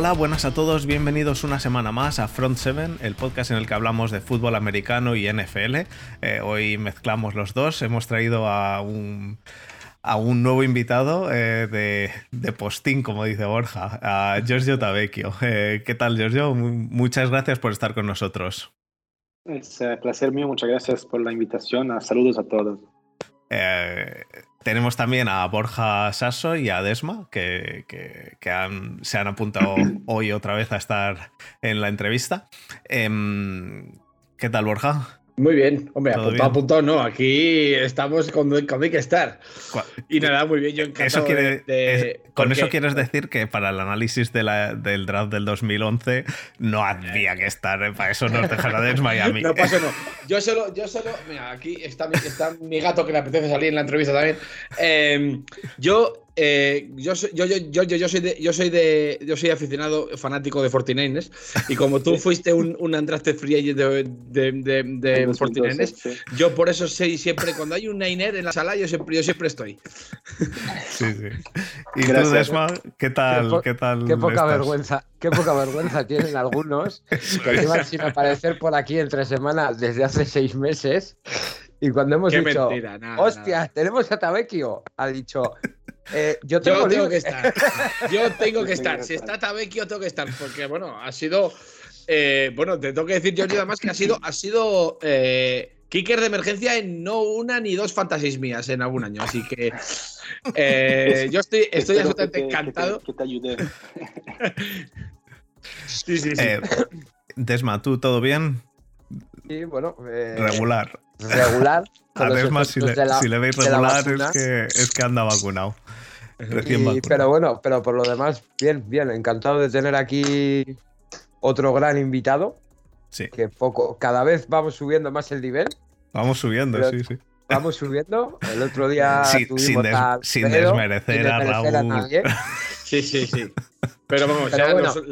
Hola, buenas a todos, bienvenidos una semana más a Front 7, el podcast en el que hablamos de fútbol americano y NFL. Eh, hoy mezclamos los dos, hemos traído a un, a un nuevo invitado eh, de, de, postín, como dice Borja, a Giorgio Tavecchio. Eh, ¿Qué tal, Giorgio? Muchas gracias por estar con nosotros. Es un placer mío, muchas gracias por la invitación. Saludos a todos. Eh, tenemos también a Borja Sasso y a Desma, que, se han apuntado hoy otra vez a estar en la entrevista. Em, ¿Qué tal, Borja? Muy bien, hombre, apuntado, apuntado, no. Aquí estamos cuando, hay que estar. Y nada, muy bien, yo encantado Con eso quieres decir que para el análisis del draft del 2011 no había que estar, ¿eh? para eso nos dejará de Miami. no pasa, no. Yo solo, yo solo, mira, aquí está, está mi gato que le apetece salir en la entrevista también. Em, yo eh, yo, soy, yo, yo, yo, soy de, yo soy de yo soy aficionado fanático de 49ers y como tú fuiste un, un undrafted free agent de, de, de, de 49ers, yo por eso sé siempre cuando hay un Niner en la sala yo siempre, yo siempre estoy. Sí, sí. ¿Y tú, Desma, qué tal? Qué, tal qué poca vergüenza, qué poca vergüenza tienen algunos que llevan sin aparecer por aquí entre semanas desde hace seis meses. Y cuando hemos dicho, hostia, tenemos a Tabecchio, ha dicho, eh, yo, tengo, que estar. Yo tengo que estar. Si está Tabecchio, tengo que estar. Porque, bueno, ha sido. Eh, bueno, te tengo que decir, yo además que ha sido, ha sido eh, kicker de emergencia en no una ni dos fantasies mías en algún año. Así que yo estoy, estoy absolutamente encantado. Que te, ayude. sí, sí, sí. Desma, ¿tú todo bien? Sí, bueno. regular. Regular. A Desma, si, le, si le veis regular, es que, es que anda vacunado. Pero bueno, pero por lo demás, bien, bien, encantado de tener aquí otro gran invitado. Sí. Que poco, cada vez vamos subiendo más el nivel. Vamos subiendo, sí, sí. Vamos subiendo. El otro día. sin, desmerecer, a Raúl. sí, sí, sí. Pero vamos,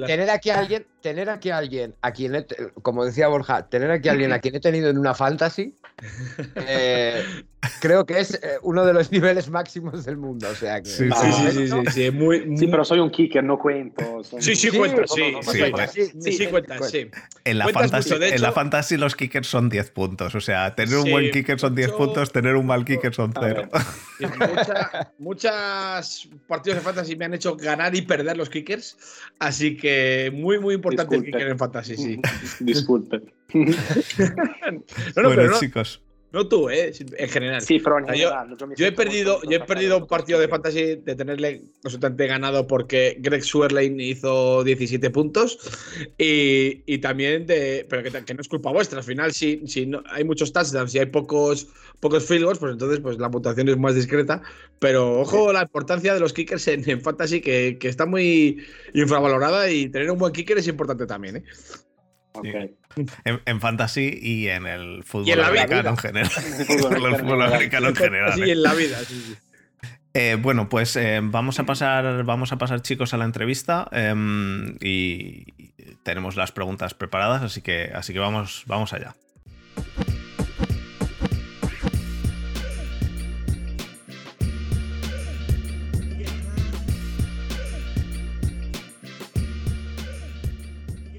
tener aquí a alguien, tener aquí a alguien a quien, como decía Borja, tener aquí a alguien a quien he tenido en una fantasy, eh, creo que es eh, uno de los niveles máximos del mundo. O sea que, sí, sí, sí, sí, muy, sí, pero soy un kicker, no cuento. Sí, sí, cuenta, sí. Sí, sí, cuenta, sí. En la, fantasy, en la fantasy los kickers son 10 puntos. O sea, tener un buen kicker son 10 puntos, tener un mal kicker son 0. muchas partidos de fantasy me han hecho ganar y perder los kickers. Así que muy, muy importante el kicker en fantasy, sí. Disculpe. bueno, chicos. No tú, ¿eh? En general. Sí, pero yo, he perdido, yo he perdido un partido de fantasy de tenerle ganado porque Greg Swerlane hizo 17 puntos y, también de. Pero que, no es culpa vuestra. Al final, si, si no, hay muchos touchdowns y hay pocos, pocos field goals, pues entonces pues la puntuación es más discreta. Pero ojo la importancia de los kickers en, fantasy que, que está muy infravalorada y tener un buen kicker es importante también, ¿eh? En, fantasy y en el fútbol americano en general. en el fútbol americano en general. Sí, en la vida, sí, eh, bueno, pues eh, vamos a pasar, vamos a pasar, chicos, a la entrevista em, y tenemos las preguntas preparadas, así que, así que vamos, vamos allá.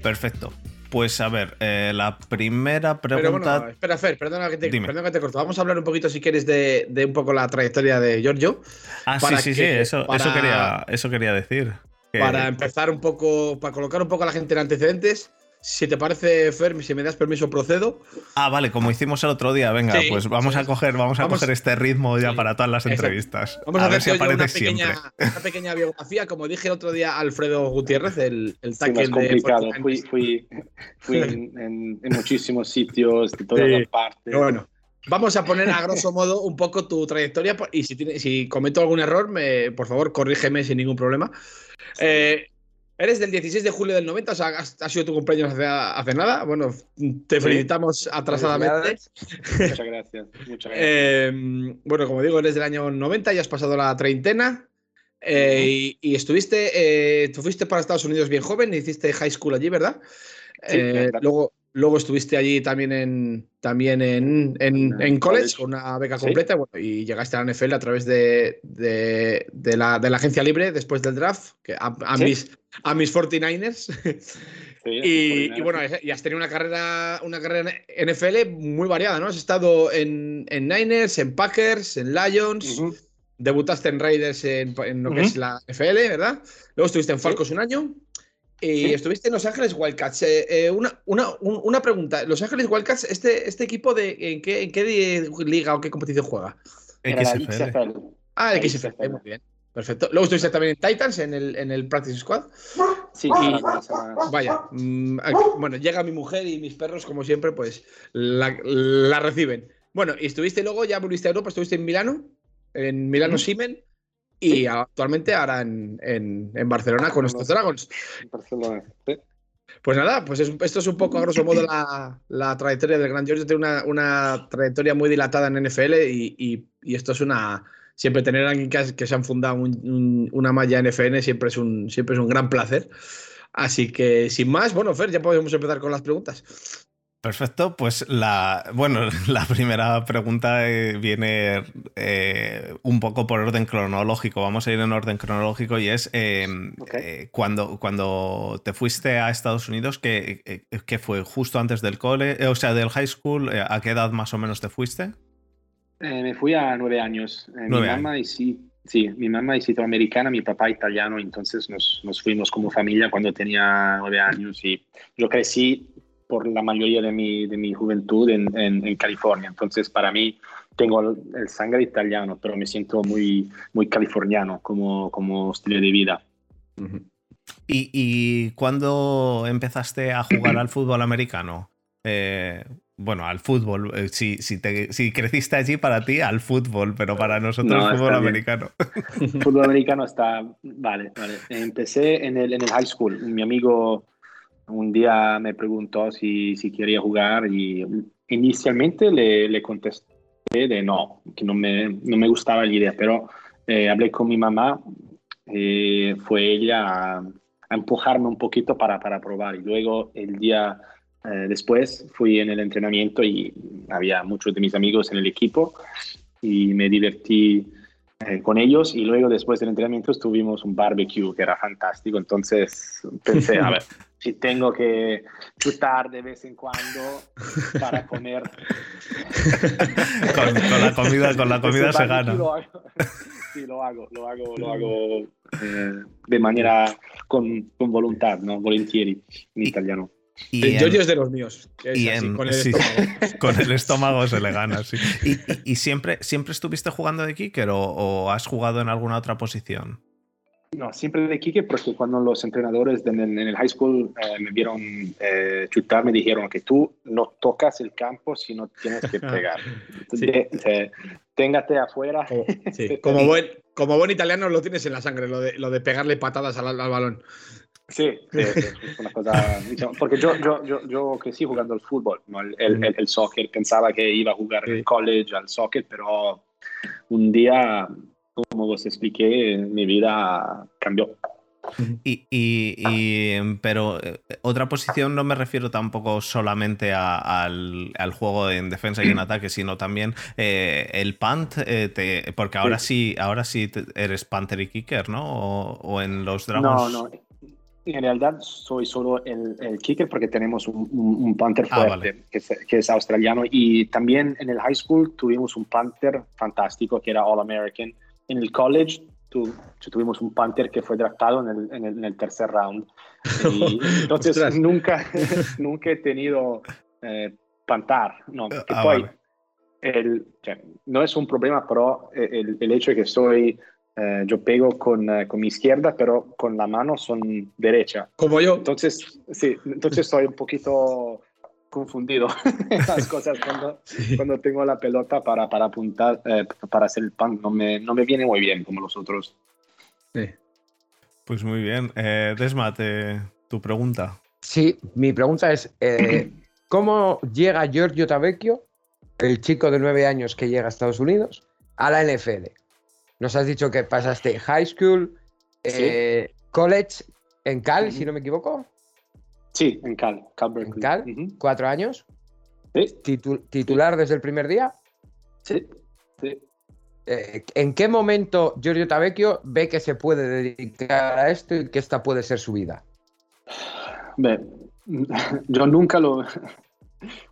Perfecto. Pues a ver, eh, la primera pregunta. espera, Fer, perdona que, te, perdona que te corto. Vamos a hablar un poquito, si quieres, de, un poco la trayectoria de Giorgio. Ah, sí, sí, sí, eso, eso, quería, eso quería decir. Para empezar un poco, para colocar un poco a la gente en antecedentes. Si te parece, Fer, si me das permiso, procedo. Ah, vale, como hicimos el otro día, venga, pues vamos a coger, vamos a coger este ritmo ya para todas las entrevistas. Vamos a, ver si aparece una pequeña, una pequeña biografía, como dije el otro día Alfredo Gutiérrez, el, el tackle sí, complicado. Fui, fui, fui en, muchísimos sitios, de todas las partes. Bueno. Vamos a poner a grosso modo un poco tu trayectoria y si, si cometo algún error, me, por favor, corrígeme sin ningún problema. Eh, Eres del 16 de julio del 90, o sea, ha sido tu cumpleaños hace, nada. Bueno, te felicitamos atrasadamente. Muchas gracias. Muchas gracias. Em, bueno, como digo, eres del año 90 y has pasado la treintena. Eh, y, estuviste, eh, tú fuiste para Estados Unidos bien joven, hiciste high school allí, ¿verdad? Sí, eh, luego, luego estuviste allí también en, también en, en, college, con una beca completa, y llegaste a la NFL a través de, de, la, de, la, agencia libre después del draft, que a, a mis 49ers. y, bueno, y has tenido una carrera, una carrera NFL muy variada, ¿no? Has estado en, Niners, en Packers, en Lions, debutaste en Raiders en, lo que es la NFL, ¿verdad? Luego estuviste en Falcos un año. Y estuviste en Los Ángeles Wildcats. Eh, eh, una, una, pregunta. Los Ángeles Wildcats, ¿este, este equipo de en qué, en qué liga o qué competición juega? XFL. Ah, XFL, muy bien. Perfecto. Luego estuviste también en Titans, en el, en el Practice Squad. Sí, vaya. Mm, bueno, llega mi mujer y mis perros, como siempre, pues la, reciben. Bueno, y estuviste luego, ya volviste a Europa, estuviste en Milano, en Milano Simen, y actualmente ahora en, en, Barcelona con estos Dragons. Barcelona, Pues nada, pues esto es un poco a grosso modo la, trayectoria del Gran George. Tiene una, una, trayectoria muy dilatada en NFL y, y esto es una, siempre tener a alguien que, se han fundado una malla NFN siempre es, un, siempre es un gran placer. Así que sin más, bueno, Fer, ya podemos empezar con las preguntas. Perfecto, pues la bueno, la primera pregunta eh, viene eh, un poco por orden cronológico. Vamos a ir en orden cronológico y es eh, cuando, cuando te fuiste a Estados Unidos, que, fue justo antes del cole, o sea, del high school, ¿a qué edad más o menos te fuiste? Eh, me fui a nueve años. Eh, mi mamá y sí, sí, mi mamá es italoamericana, mi papá italiano, entonces nos, nos, fuimos como familia cuando tenía nueve años y yo crecí por la mayoría de mi, de mi juventud en, en, California. Entonces, para mí, tengo el, sangre italiano, pero me siento muy, muy californiano como, como estilo de vida. ¿Y, ¿Y cuándo empezaste a jugar al fútbol americano? Eh, bueno, al fútbol. Eh, si, si, creciste allí para ti, al fútbol, pero para nosotros el fútbol americano. fútbol americano está. Vale, vale. Empecé en el, en el high school. Mi amigo un día me preguntó si, si quería jugar y inicialmente le, le, contesté de no, que no me, no me gustaba la idea, pero eh, hablé con mi mamá. Eh, fue ella a, a, empujarme un poquito para, para probar y luego el día eh, después fui en el entrenamiento y había muchos de mis amigos en el equipo y me divertí eh, con ellos y luego después del entrenamiento tuvimos un barbecue que era fantástico, entonces pensé, a ver, si tengo que chutar de vez en cuando para comer. con, la comida, con la comida se gana. sí, lo hago, lo hago, lo hago eh, de manera con, con voluntad, ¿no? Volentieri en italiano. Y es de los míos. con, el estómago. se le gana, sí. ¿Y, siempre, siempre estuviste jugando de kicker o, has jugado en alguna otra posición? No, siempre de kicker porque cuando los entrenadores en, el high school eh, me vieron eh, chutar, me dijeron que tú no tocas el campo si no tienes que pegar. téngate afuera. Como, buen, como buen italiano lo tienes en la sangre, lo de, lo de pegarle patadas al balón. Sí, es una cosa. porque yo, yo, yo, yo, crecí jugando al fútbol, ¿no? el, el, el, soccer. Pensaba que iba a jugar en el college al soccer, pero un día, como os expliqué, mi vida cambió. Y, y, pero eh, otra posición no me refiero tampoco solamente al, al, juego en defensa y en ataque, sino también eh, el punt, eh, porque ahora sí, ahora sí eres punter y kicker, ¿no? O, o en los Dragons. No, no. En realidad soy solo el, el kicker porque tenemos un, un, punter ah, fuerte que, es, que, es, australiano y también en el high school tuvimos un punter fantástico que era All American. En el college tu, tuvimos un punter que fue draftado en el, en el, tercer round. Y entonces nunca, nunca he tenido eh, pantar. No, ah, el, no es un problema, pero el, el hecho de que soy eh, yo pego con, eh, con, mi izquierda, pero con la mano son derecha. Como yo. Entonces, sí, entonces estoy un poquito confundido las cosas cuando, cuando tengo la pelota para, para apuntar, eh, para hacer el pan. No me, no me viene muy bien como los otros. Sí. Pues muy bien. Desmate, tu pregunta. Sí, mi pregunta es, ¿cómo llega Giorgio Tavecchio, el chico de nueve años que llega a Estados Unidos, a la NFL? Nos has dicho que pasaste high school, eh, college en Cal, si no me equivoco. Sí, en Cal, Cal En Cal, cuatro años. Sí. ¿Titular desde el primer día? Sí, sí. eh, ¿en qué momento Giorgio Tavecchio ve que se puede dedicar a esto y que esta puede ser su vida? yo nunca lo,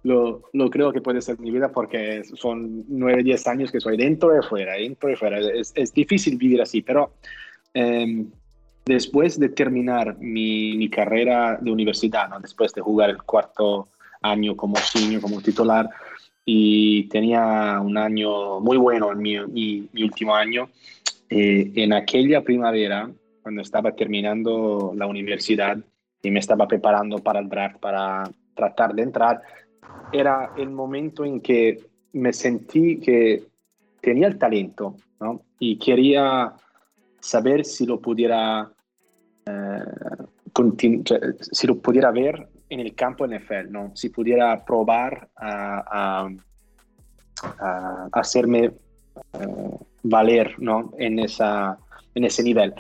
lo, creo que puede ser mi vida porque son nueve, diez años que soy dentro y fuera, dentro y fuera. Es, difícil vivir así, pero em, después de terminar mi, carrera de universidad, ¿no? después de jugar el cuarto año como senior, como titular, y tenía un año muy bueno en mi, mi, último año, eh, en aquella primavera, cuando estaba terminando la universidad y me estaba preparando para el draft, para tratar de entrar, era el momento en que me sentí que tenía el talento ¿no? y quería saber si lo pudiera eh, si lo pudiera ver en campo NFL, ¿no? si pudiera probar a, hacerme eh, valer ¿no? en, esa, ese nivel.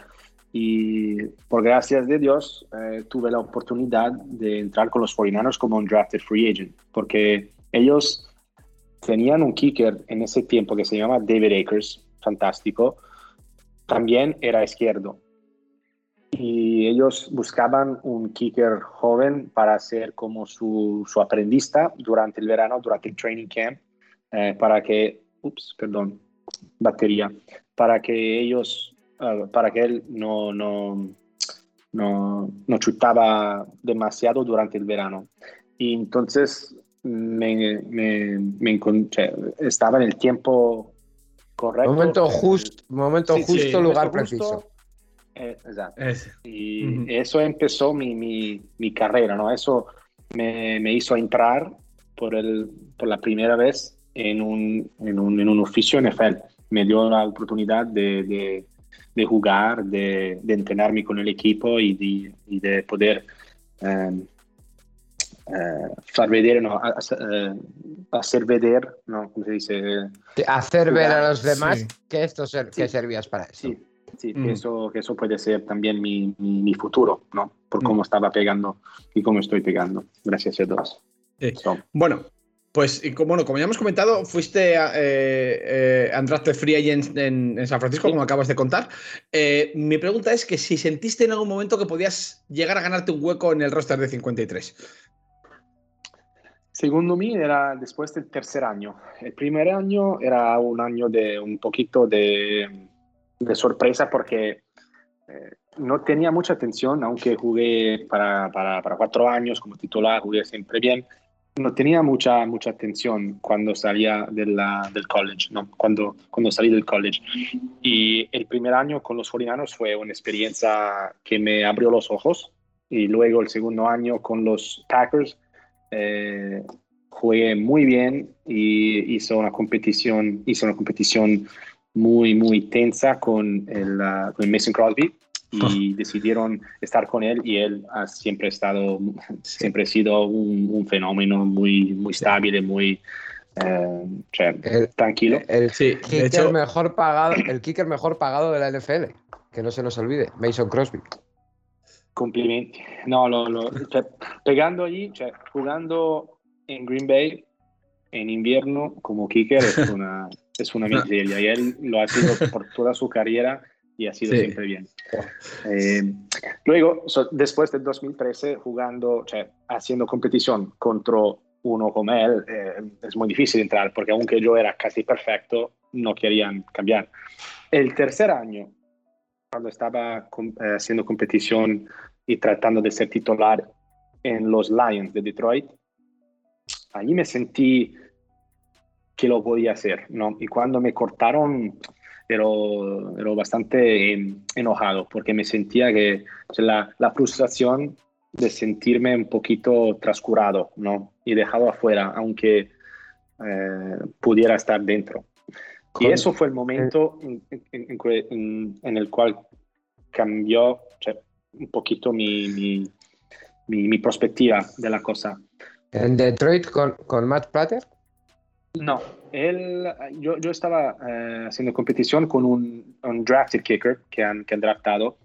Y por gracias de Dios eh, tuve la oportunidad de entrar con los 49ers como un drafted free agent, porque ellos tenían un kicker en ese tiempo que se llama David Akers, fantástico, también era izquierdo. Y ellos buscaban un kicker joven para ser como su, su aprendista durante el verano, durante el training camp, eh, para que, ups, perdón, batería, para que ellos para que él no, no, no, no chutaba demasiado durante el verano. Y entonces me, me, me estaba en el tiempo correcto. Momento, justo momento justo, lugar preciso. Eh, exacto. Y eso empezó mi, mi, mi, carrera, ¿no? Eso me, me, hizo entrar por, el, por la primera vez en un, en un, en un oficio NFL. Me dio la oportunidad de de jugar, de, de, entrenarme con el equipo y de, y de poder eh, eh, no, eh, hacer ver, ¿no? ¿Cómo se dice? Hacer ver a los demás que esto que servías para eso. Sí, sí que, eso, que eso puede ser también mi, mi, futuro, ¿no? Por cómo estaba pegando y cómo estoy pegando. Gracias a todos. Bueno, pues como, como ya hemos comentado, fuiste a, eh, eh Free Agent en, San Francisco, como acabas de contar. Eh, mi pregunta es que si sentiste en algún momento que podías llegar a ganarte un hueco en el roster de 53. Segundo mí era después del tercer año. El primer año era un año de un poquito de, sorpresa porque eh, no tenía mucha atención, aunque jugué para, para, para, cuatro años como titular, jugué siempre bien no tenía mucha, mucha atención cuando salía del college, ¿no? cuando, cuando salí del college. Y el primer año con los Forianos fue una experiencia que me abrió los ojos. Y luego el segundo año con los Packers eh, jugué muy bien y hizo una competición, hizo una competición muy, muy tensa con el, uh, con Mason Crosby y decidieron estar con él y él ha siempre estado, siempre ha sido un, fenómeno muy, muy estable, muy eh, tranquilo. El, kicker mejor pagado, el kicker mejor pagado de la NFL, que no se nos olvide, Mason Crosby. Complimenti. No, lo, pegando allí, jugando en Green Bay en invierno como kicker es una, es una miseria y él lo ha sido por toda su carrera y ha sido siempre bien. Eh, luego, después del 2013, jugando, haciendo competición contra uno como él, eh, es muy difícil entrar porque aunque yo era casi perfecto, no querían cambiar. El tercer año, cuando estaba eh, haciendo competición y tratando de ser titular en los Lions de Detroit, allí me sentí que lo podía hacer, ¿no? Y cuando me cortaron pero, pero bastante enojado porque me sentía que la, la, frustración de sentirme un poquito trascurado ¿no? y dejado afuera, aunque eh, pudiera estar dentro. Y eso fue el momento en, en, el cual cambió un poquito mi, mi, mi, mi, perspectiva de la cosa. ¿En Detroit con, con Matt Platter? No, él, yo, yo estaba eh, haciendo competición con un, un, drafted kicker que han, que han draftado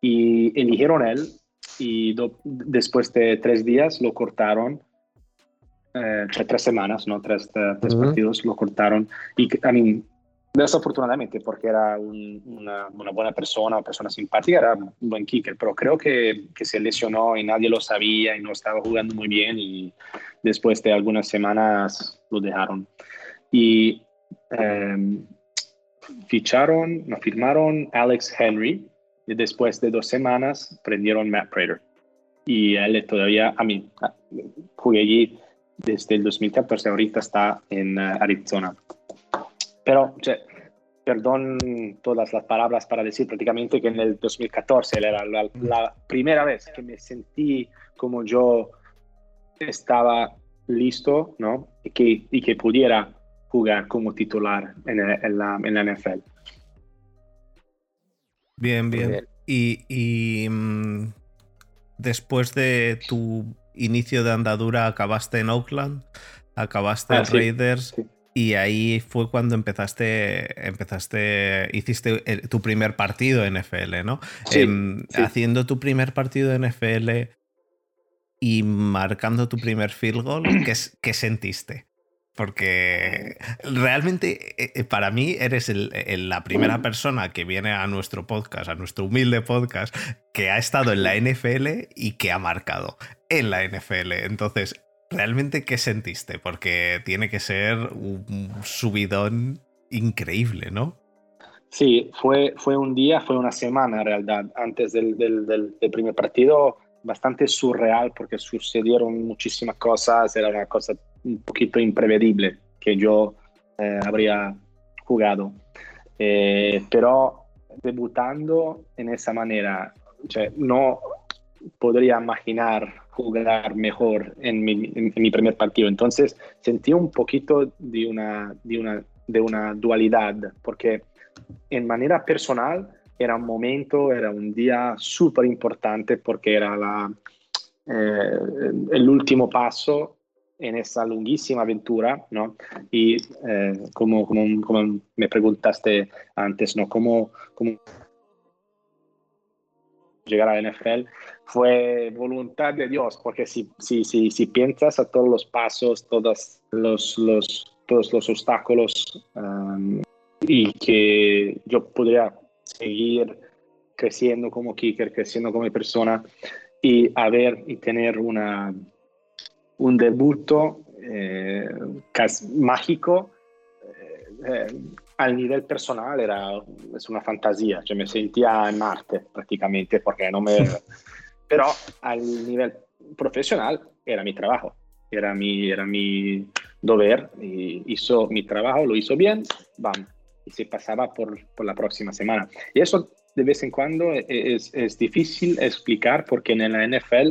y eligieron él y después de tres días lo cortaron, eh, tres semanas, ¿no? Tres, tres partidos lo cortaron y a mí Desafortunadamente, porque era una, buena persona, una persona simpática, era un buen kicker, pero creo que, que, se lesionó y nadie lo sabía y no estaba jugando muy bien y después de algunas semanas lo dejaron. Y em, ficharon, no firmaron Alex Henry y después de dos semanas prendieron Matt Prater. Y él todavía, a mí, jugué allí desde el 2014, ahorita está en uh, Arizona. Pero, perdón todas las palabras para decir prácticamente que en el 2014 era la, primera vez que me sentí como yo estaba listo, ¿no? Y que, y que pudiera jugar como titular en, en, la, en la, NFL. Bien, bien. Y, y mm, después de tu inicio de andadura acabaste en Oakland, acabaste en ah, Raiders. Y ahí fue cuando empezaste, empezaste, hiciste tu primer partido en NFL, ¿no? Em, haciendo tu primer partido en NFL y marcando tu primer field goal, ¿qué, qué sentiste? Porque realmente eh, eh, para mí eres la primera persona que viene a nuestro podcast, a nuestro humilde podcast, que ha estado en la NFL y que ha marcado en la NFL. Entonces, ¿realmente qué sentiste? Porque tiene que ser un subidón increíble, ¿no? Sí, fue, fue un día, fue una semana en realidad, antes del, primer partido, bastante surreal porque sucedieron muchísimas cosas, era una cosa un poquito imprevedible que yo eh, habría jugado. Eh, pero debutando en esa manera, no podría imaginar jugar mejor en mi, en, mi, primer partido. Entonces sentí un poquito de una, de una, de una dualidad, porque en manera personal era un momento, era un día súper importante porque era la, eh, el último paso en esa longuísima aventura, ¿no? Y eh, como, como, como, me preguntaste antes, ¿no? ¿Cómo, cómo llegar a la NFL? Fue voluntad de Dios, porque si, si, si, si piensas a todos los pasos, todos los, los, todos los obstáculos um, y que yo podría seguir creciendo como kicker, creciendo como persona y haber y tener una, un debut eh, mágico eh, eh, al nivel personal era es una fantasía, yo me sentía en Marte prácticamente porque no me Pero al nivel profesional era mi trabajo, era mi, era mi deber, y hizo mi trabajo, lo hizo bien, bam, y se pasaba por, por la próxima semana. Y eso de vez en cuando es, es difícil explicar porque en la NFL,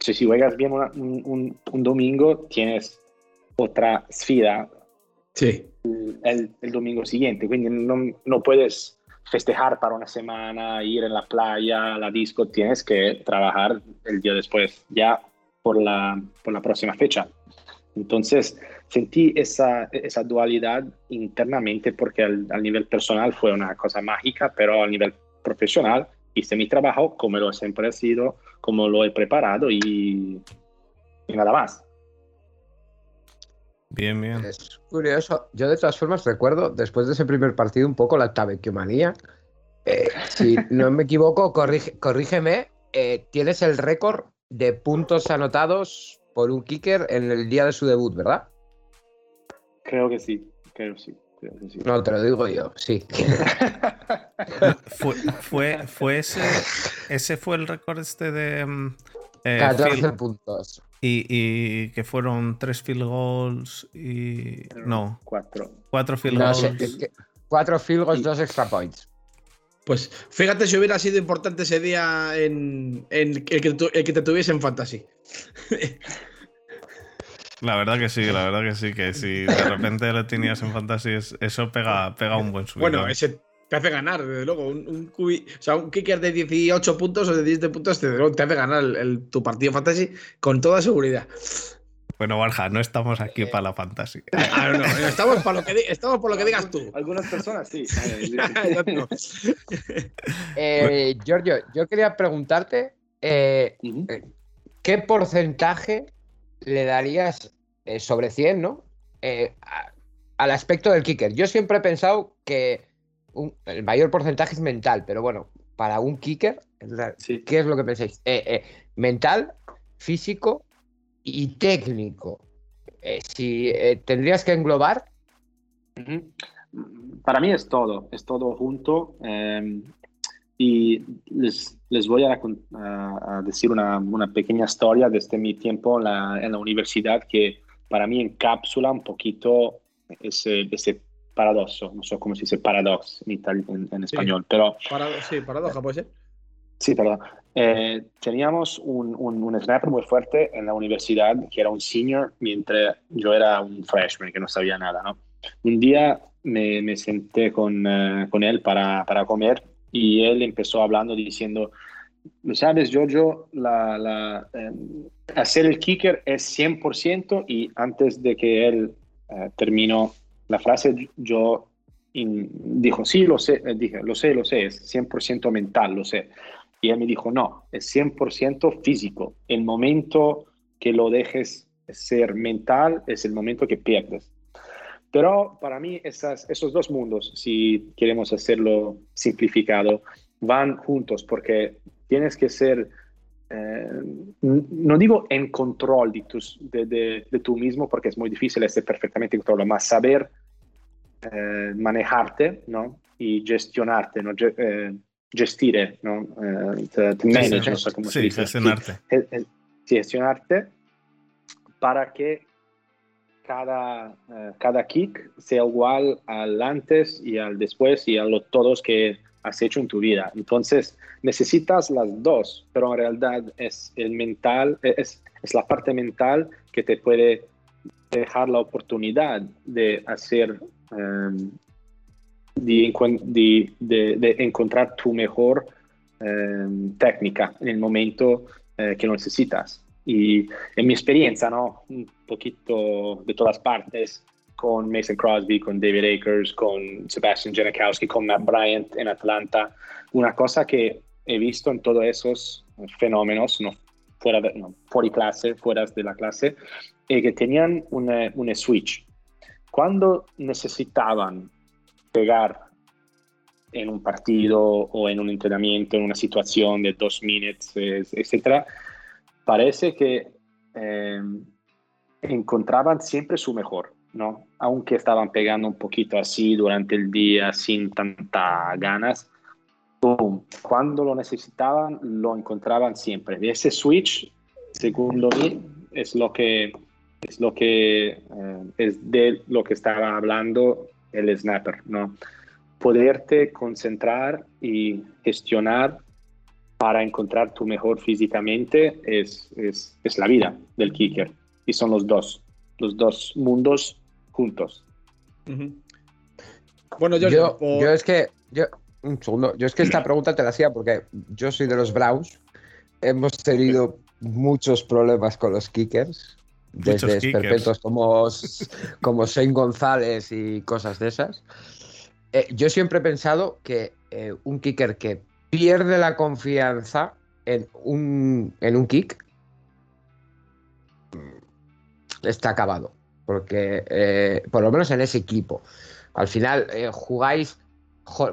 si juegas bien un, un, domingo, tienes otra sfida sí. el, el, domingo siguiente, quindi no, no puedes festejar para una semana, ir en la playa, la disco, tienes que trabajar el día después, ya por la, por la próxima fecha. Entonces sentí esa, esa dualidad internamente porque al, nivel personal fue una cosa mágica, pero a nivel profesional hice mi trabajo como lo siempre sido, como lo he preparado y, y nada más. Bien, bien. Es curioso. Yo de todas formas recuerdo, después de ese primer partido, un poco la tabequiomanía. Eh, si no me equivoco, corrígeme, eh, tienes el récord de puntos anotados por un kicker en el día de su debut, ¿verdad? Creo que sí, creo sí. No, te lo digo yo, sí. fue, fue, fue ese, ese fue el récord este de... 14 mm, eh, puntos. Y, que fueron tres field goals y. No. Cuatro. Cuatro field goals. cuatro field goals, dos extra points. Pues fíjate si hubiera sido importante ese día en, el, que el, que te tuviese en fantasy. La verdad que sí, la verdad que sí, que si de repente lo tenías en fantasy, eso pega, pega un buen subidón. Bueno, ese te hace ganar, desde luego. Un, un, o sea, un kicker de 18 puntos o de 17 puntos te, te hace ganar el, tu partido fantasy con toda seguridad. Bueno, Barja, no estamos aquí para la fantasy. Ah, no, estamos, para lo que, estamos por lo que digas tú. Algunas personas sí. eh, Giorgio, yo quería preguntarte eh, eh, qué porcentaje le darías eh, sobre 100, ¿no? al aspecto del kicker. Yo siempre he pensado que el mayor porcentaje es mental, pero bueno, para un kicker, ¿qué es lo que pensáis? Eh, eh, mental, físico y técnico. Eh, si tendrías que englobar. Para mí es todo, es todo junto. Em, y les, les voy a, decir una, una, pequeña historia desde mi tiempo en la, en la, universidad que para mí encapsula un poquito ese, ese paradosso, no sé cómo se dice paradox en, en, español, pero... sí, paradoja puede ser. Sí, perdón. Eh, teníamos un, un, un, snapper muy fuerte en la universidad que era un senior mientras yo era un freshman que no sabía nada, ¿no? Un día me, me senté con, uh, con él para, para, comer y él empezó hablando diciendo, sabes, Giorgio, la, la, eh, hacer el kicker es 100% y antes de que él terminó la frase yo dijo, sí, lo sé, eh, dije, lo sé, lo sé, es 100% mental, lo sé. Y él me dijo, no, es 100% físico. El momento que lo dejes ser mental es el momento que pierdes. Pero para mí esas, esos dos mundos, si queremos hacerlo simplificado, van juntos porque tienes que ser, eh, no digo en control de, tus, de, de, de, tú mismo, porque es muy difícil estar perfectamente en control, más saber eh, manejarte ¿no? y gestionarte, ¿no? Eh, ¿no? Eh, manage, no sé cómo se dice. Gestionarte. gestionarte para que cada, cada kick sea igual al antes y al después y a los todos que has hecho en tu vida. Entonces, necesitas las dos, pero en realidad es el mental, es, es la parte mental que te puede dejar la oportunidad de hacer Em, de, de, encontrar tu mejor em, técnica en el momento eh, que lo necesitas. Y en mi experiencia, ¿no? Un poquito de todas partes, con Mason Crosby, con David Akers, con Sebastian Janikowski, con Matt Bryant en Atlanta, una cosa que he visto en todos esos fenómenos, no fuera de, no, fuera de clase, fuera de la clase, es que tenían un switch cuando necesitaban pegar en un partido o en un entrenamiento, en una situación de dos minutos, etc., parece que eh, encontraban siempre su mejor, ¿no? Aunque estaban pegando un poquito así durante el día sin tanta ganas, cuando lo necesitaban, lo encontraban siempre. Y ese switch, según mí, es lo que es lo que eh, es de lo que estaba hablando el snapper, ¿no? Poderte concentrar y gestionar para encontrar tu mejor físicamente es, es, es, la vida del kicker. Y son los dos, los dos mundos juntos. Bueno, yo, yo, es que, yo, un segundo, yo es que esta pregunta te la hacía porque yo soy de los Browns. Hemos tenido muchos problemas con los kickers desde perpetuos como, como Shane González y cosas de esas. Eh, yo siempre he pensado que eh, un kicker que pierde la confianza en un, en un kick mm, está acabado. Porque, eh, por lo menos en ese equipo, al final jugáis,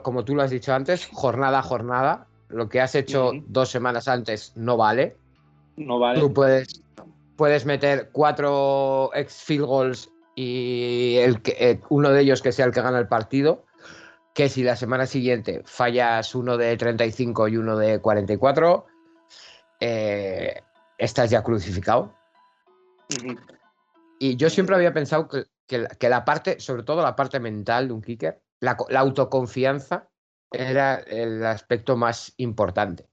como tú lo has dicho antes, jornada a jornada. Lo que has hecho dos semanas antes no vale. No vale. Tú puedes puedes meter cuatro ex field goals y el que, eh, uno de ellos que sea el que gana el partido, que si la semana siguiente fallas uno de 35 y uno de 44, eh, estás ya crucificado. Y yo siempre había pensado que, la, parte, sobre todo la parte mental de un kicker, la autoconfianza era el aspecto más importante.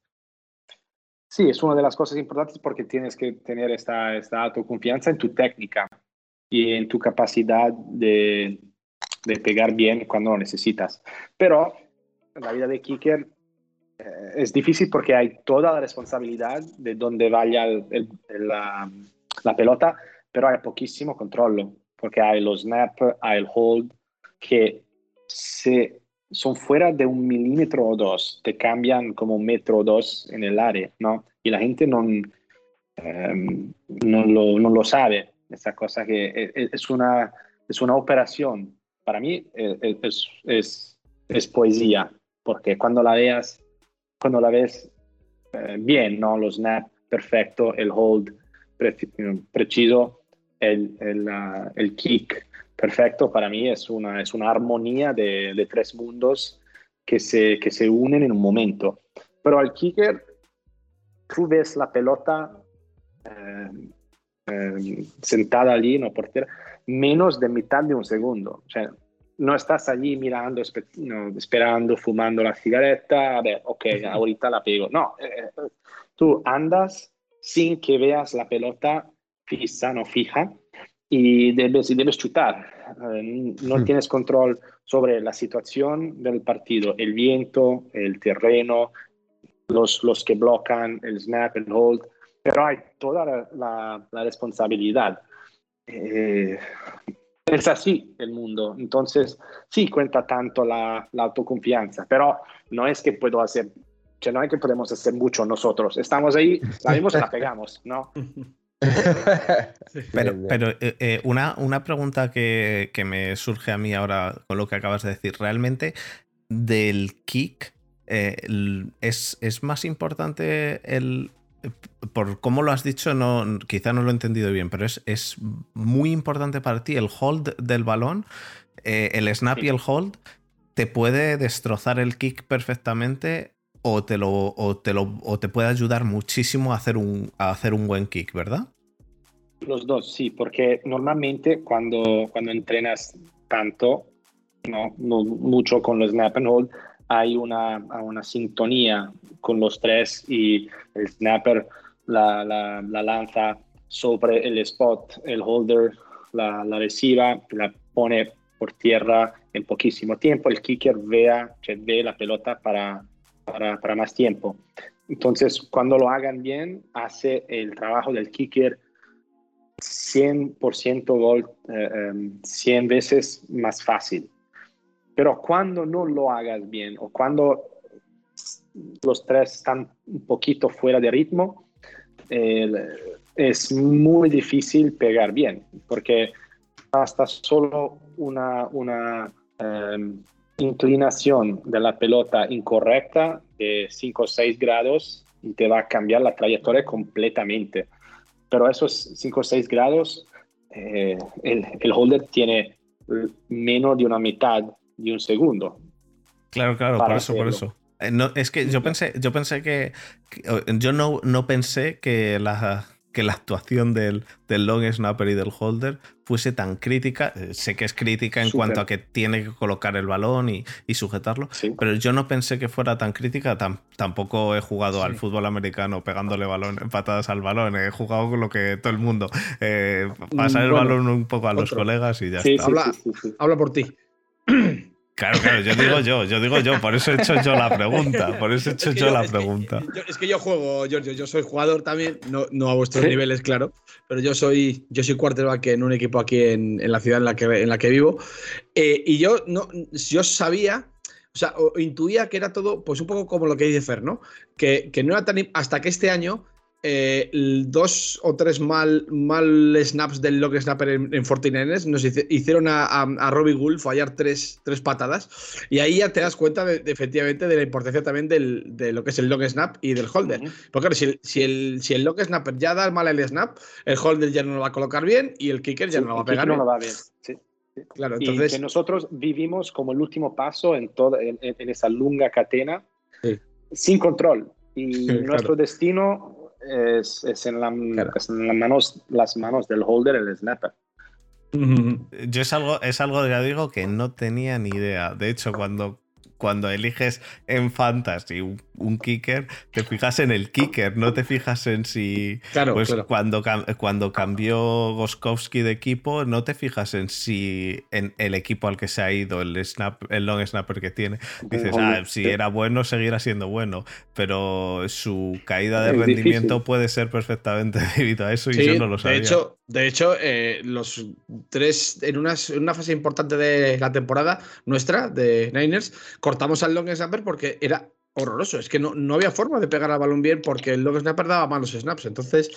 Sí, es una de las cosas importantes porque tienes que tener esta, esta autoconfianza en tu técnica y en tu capacidad de, de pegar bien cuando lo necesitas. Pero la vida de kicker eh, es difícil porque hay toda la responsabilidad de dónde vaya la, la, pelota, pero hay poquísimo control porque hay los snap, hay el hold, que se son fuera de un milímetro o dos, te cambian como un metro o dos en el área, ¿no? Y la gente no, em, no, lo, no lo sabe, esa cosa que e, e, es una, es una operación para mí eh, es, es, poesía, porque cuando la veas, cuando la ves eh, bien, ¿no? Los snap perfecto, el hold preciso, el, el, el, kick perfecto, para mí es una, es una armonía de, de, tres mundos que se, que se unen en un momento. Pero al kicker, tú ves la pelota eh, eh, sentada allí, no portera, menos de mitad de un segundo. O sea, no estás allí mirando, esperando, fumando la cigaretta, a ver, ok, ahorita la pego. No, eh, tú andas sin que veas la pelota fija, no fija, y debes, debes chutar. no hmm. tienes control sobre la situación del partido, el viento, el terreno, los, los que bloquean el snap, el hold, pero hay toda la, la, responsabilidad. Eh, es así el mundo. Entonces, sí cuenta tanto la, la, autoconfianza, pero no es que puedo hacer, que no es que podemos hacer mucho nosotros. Estamos ahí, la vemos la pegamos, ¿no? pero, pero eh, eh, una, una, pregunta que, que, me surge a mí ahora con lo que acabas de decir, realmente del kick, es, es, más importante el, por cómo lo has dicho, no, quizá no lo he entendido bien, pero es, es muy importante para ti el hold del balón, eh, el snap y el hold, te puede destrozar el kick perfectamente o te, lo, te, lo, te puede ayudar muchísimo a hacer, un, a hacer un buen kick, ¿verdad? Los dos, sí, porque normalmente cuando, cuando entrenas tanto, no, no mucho con los snap and hold, hay una, una sintonía con los tres y el snapper la, la, lanza sobre el spot, el holder la, la reciba, la pone por tierra en poquísimo tiempo, el kicker vea que ve la pelota para, para, para, más tiempo. Entonces, cuando lo hagan bien, hace el trabajo del kicker 100% gol, 100 eh, veces más fácil. Pero cuando no lo hagas bien o cuando los tres están un poquito fuera de ritmo, es muy difícil pegar bien, porque hasta solo una, una em, inclinación de la pelota incorrecta de 5 o 6 grados y te va a cambiar la trayectoria completamente. Pero esos 5 o 6 grados, eh, el, el holder tiene menos de una mitad de un segundo. Claro, claro, por eso, por eso. Eh, no, es que yo pensé, yo pensé que, yo no, no pensé que la, que la actuación del, del long snapper y del holder fuese tan crítica. Eh, sé que es crítica en cuanto a que tiene que colocar el balón y, y sujetarlo, pero yo no pensé que fuera tan crítica. tampoco he jugado al fútbol americano pegándole balón, patadas al balón. He jugado con lo que todo el mundo. Eh, pasar el balón un poco a los colegas y ya está. Habla, habla por ti. Claro, claro, yo digo yo, yo digo yo, por eso he hecho yo la pregunta, por eso he hecho yo, la pregunta. es que yo juego, Giorgio, yo soy jugador también, no, no a vuestros niveles, claro, pero yo soy, yo soy quarterback en un equipo aquí en, en la ciudad en la que, en la que vivo, eh, y yo, no, yo sabía, o sea, intuía que era todo, pues un poco como lo que dice Fer, ¿no? Que, que no era tan, hasta que este año eh, dos o tres mal, mal snaps del lock snapper en, en 49ers nos hicieron a, a, Robbie Gould fallar tres, tres, patadas y ahí ya te das cuenta de, efectivamente de la importancia también del, de lo que es el lock snap y del holder. Porque si el, si, el, si el lock snapper ya da mal el snap, el holder ya no lo va a colocar bien y el kicker ya no lo va a pegar. No lo va bien. Sí. Claro, entonces... Y que nosotros vivimos como el último paso en, toda, en, en esa lunga cadena sin control. Y nuestro destino es, es, en, la, en manos, las manos del holder, el snapper. Yo es algo, es algo, ya digo, que no tenía ni idea. De hecho, cuando, cuando eliges en Fantasy un, kicker, te fijas en el kicker, no te fijas en si. Claro, pues Cuando, cuando cambió Goskowski de equipo, no te fijas en si en el equipo al que se ha ido, el, snap, el long snapper que tiene. Dices, ah, si era bueno, seguirá siendo bueno. Pero su caída de rendimiento puede ser perfectamente debido a eso y yo no lo sabía. De hecho, de hecho eh, los tres, en una, en una fase importante de la temporada nuestra, de Niners, cortamos al long snapper porque era horroroso. Es que no, no había forma de pegar al balón bien porque el long snapper daba malos snaps. Entonces,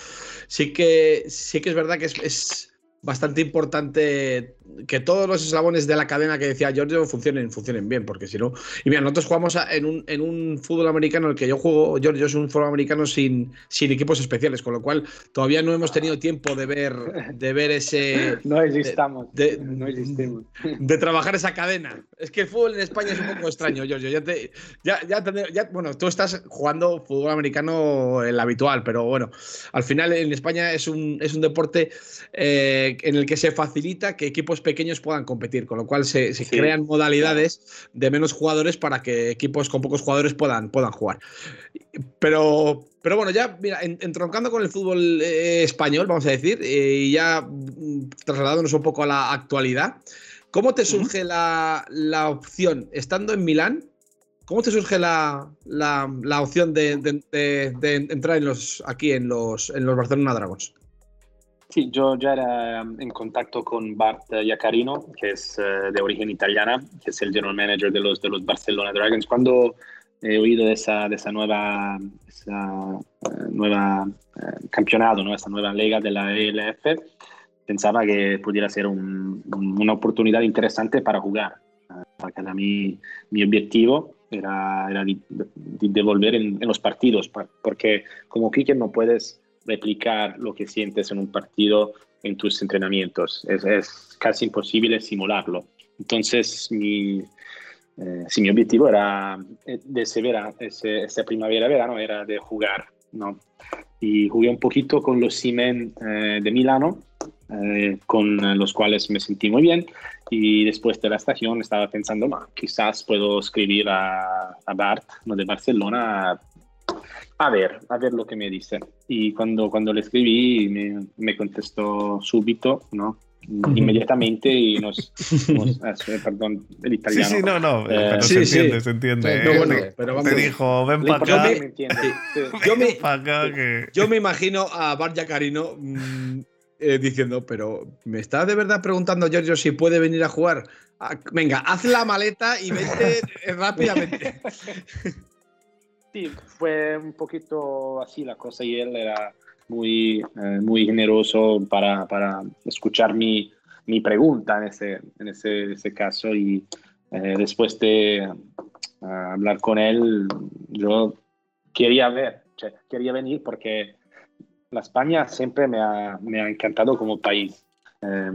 sí que, sí que es verdad que es, bastante importante que todos los eslabones de la cadena que decía Giorgio funcionen, funcionen bien, porque si no. Y mira, nosotros jugamos en, un, en un fútbol americano, el que yo juego, Giorgio, es un fútbol americano sin, sin equipos especiales, con lo cual todavía no hemos tenido tiempo de ver, de ver ese. No existamos. De, no existimos. De trabajar esa cadena. Es que el fútbol en España es un poco extraño, Giorgio. Ya te, ya, ya, bueno, tú estás jugando fútbol americano el habitual, pero bueno, al final en España es un, es un deporte eh, en el que se facilita que equipos pequeños puedan competir, con lo cual se, crean modalidades de menos jugadores para que equipos con pocos jugadores puedan, puedan jugar. Pero, pero bueno, ya mira, entroncando con el fútbol eh, español, vamos a decir, eh, y ya mm, trasladándonos un poco a la actualidad, ¿cómo te surge la, opción, estando en Milán, ¿Cómo te surge la, opción de, entrar en los, aquí en los, en los Barcelona Dragons? Sí, yo ya era um, en contacto con Bart Iacarino, que es eh, de origen italiana, que es el general manager de los, de los Barcelona Dragons. Cuando he oído de esa, de esa nueva, esa, eh, nueva eh, campeonato, ¿no? esa nueva liga de la ELF, pensaba que pudiera ser una oportunidad interesante para jugar. porque era mi, mi objetivo era, era de, devolver en, en, los partidos, porque como kicker no puedes replicar lo que sientes en un partido en tus entrenamientos. Es, casi imposible simularlo. Entonces, mi, eh, mi objetivo era, eh, de ese, vera, ese, esa primavera-verano, era de jugar. ¿no? Y jugué un poquito con los Simen eh, de Milano, con los cuales me sentí muy bien. Y después de la estación estaba pensando, quizás puedo escribir a, a Bart, ¿no? de Barcelona, a ver, a ver lo que me dice. Y cuando, cuando le escribí me, me contestó súbito, ¿no? Inmediatamente y nos, eh, perdón, el italiano. Sí, sí, no, no, eh, pero se entiende, se entiende. No, bueno, pero vamos, te dijo, ven para acá. Me, yo, me, yo me imagino a Bar Carino mmm, eh, diciendo, pero ¿me está de verdad preguntando Giorgio si puede venir a jugar? Ah, venga, haz la maleta y vete rápidamente. Sí, fue un poquito así la cosa y él era muy, eh, muy generoso para, para escuchar mi, mi, pregunta en ese, en ese, ese caso y eh, después de eh, hablar con él, yo quería ver, quería venir porque la España siempre me ha, me ha encantado como país. Em,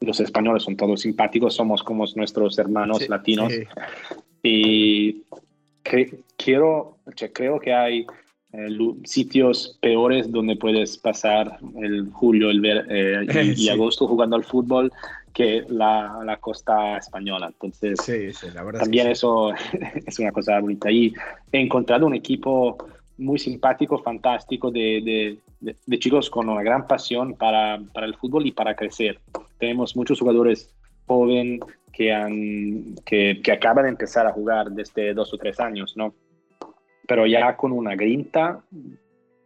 los españoles son todos simpáticos, somos como nuestros hermanos latinos. Y quiero, creo que hay eh, sitios peores donde puedes pasar el julio el ver, eh, y, agosto jugando al fútbol que la, la costa española. Entonces, también eso es una cosa bonita. Y he encontrado un equipo muy simpático, fantástico, de, de, de, chicos con una gran pasión para, para, el fútbol y para crecer. Tenemos muchos jugadores jóvenes que, han, que, que acaban de empezar a jugar desde dos o tres años, ¿no? Pero ya con una grinta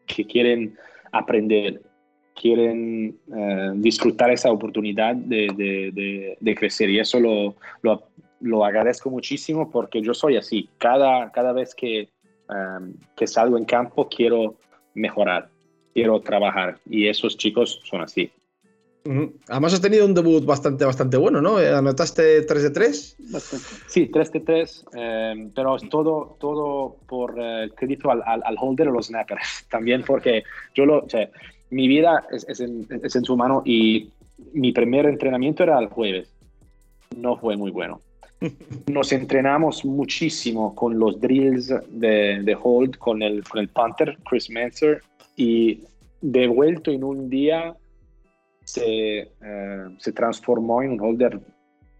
que quieren aprender, quieren eh, disfrutar esa oportunidad de, de, de, crecer. Y eso lo, lo, lo, agradezco muchísimo porque yo soy así. Cada, cada vez que, eh, que salgo en campo quiero mejorar, quiero trabajar. Y esos chicos son así. Además has tenido un debut bastante, bastante bueno, ¿no? Eh, ¿Anotaste 3 de 3? Sí, 3 de 3, eh, pero es todo, todo por eh, crédito al, al, holder o los snappers. También porque yo lo, o sea, mi vida es, es, en, es, en, su mano y mi primer entrenamiento era el jueves. No fue muy bueno. Nos entrenamos muchísimo con los drills de, de hold, con el, con el punter, Chris Manser, y de vuelto en un día se, eh, se transformó en un holder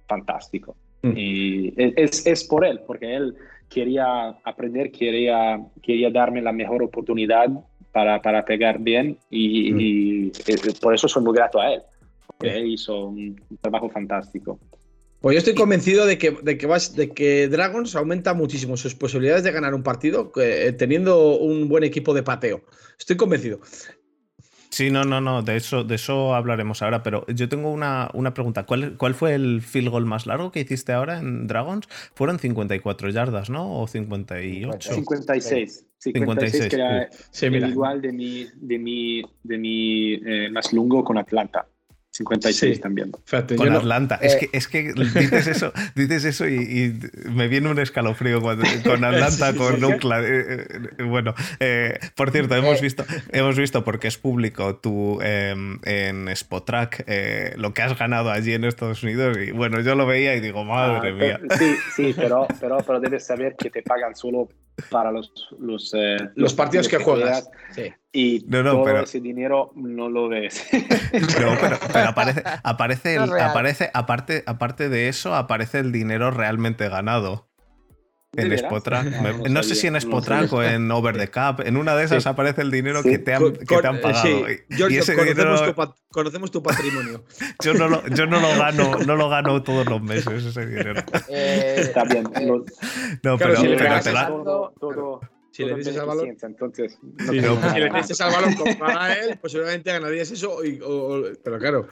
fantástico. Mm. Y es, es, por él, porque él quería aprender, quería, quería darme la mejor oportunidad para, para pegar bien y, mm. y, por eso soy muy grato a él, porque él hizo un, trabajo fantástico. Pues yo estoy convencido de que, de que, vas, de que Dragons aumenta muchísimo sus posibilidades de ganar un partido eh, teniendo un buen equipo de pateo. Estoy convencido. Sí, no, no, no, de eso, de eso hablaremos ahora, pero yo tengo una, una pregunta. ¿Cuál, ¿Cuál, fue el field goal más largo que hiciste ahora en Dragons? Fueron 54 yardas, ¿no? ¿O 58? 56. 56, que era igual de mi, de mi, de mi eh, más lungo con Atlanta. 56 también. con Atlanta. Es, eh, que, es que dices eso, dices eso y, me viene un escalofrío con Atlanta, con Nucla. Eh, eh, bueno, por cierto, hemos visto, hemos visto porque es público tú en Spotrack lo que has ganado allí en Estados Unidos. Y bueno, yo lo veía y digo, madre ah, mía. Sí, sí, pero, pero, pero debes saber que te pagan solo para los, los, eh, los, partidos que, juegas. Y todo ese dinero no lo ves. pero, aparece, aparece, aparece, aparte, aparte de eso, aparece el dinero realmente ganado. En Spotrack. No, sé si en Spotrack o en Over the Cap. En una de esas aparece el dinero que, te han, que te han pagado. conocemos, tu, patrimonio. yo, no lo, yo no lo gano, no lo gano todos los meses ese dinero. Eh, Está bien. No, pero, pero te Todo, si le dices al balón. Entonces, no si, le dices al balón para él, pues seguramente ganarías eso. pero claro,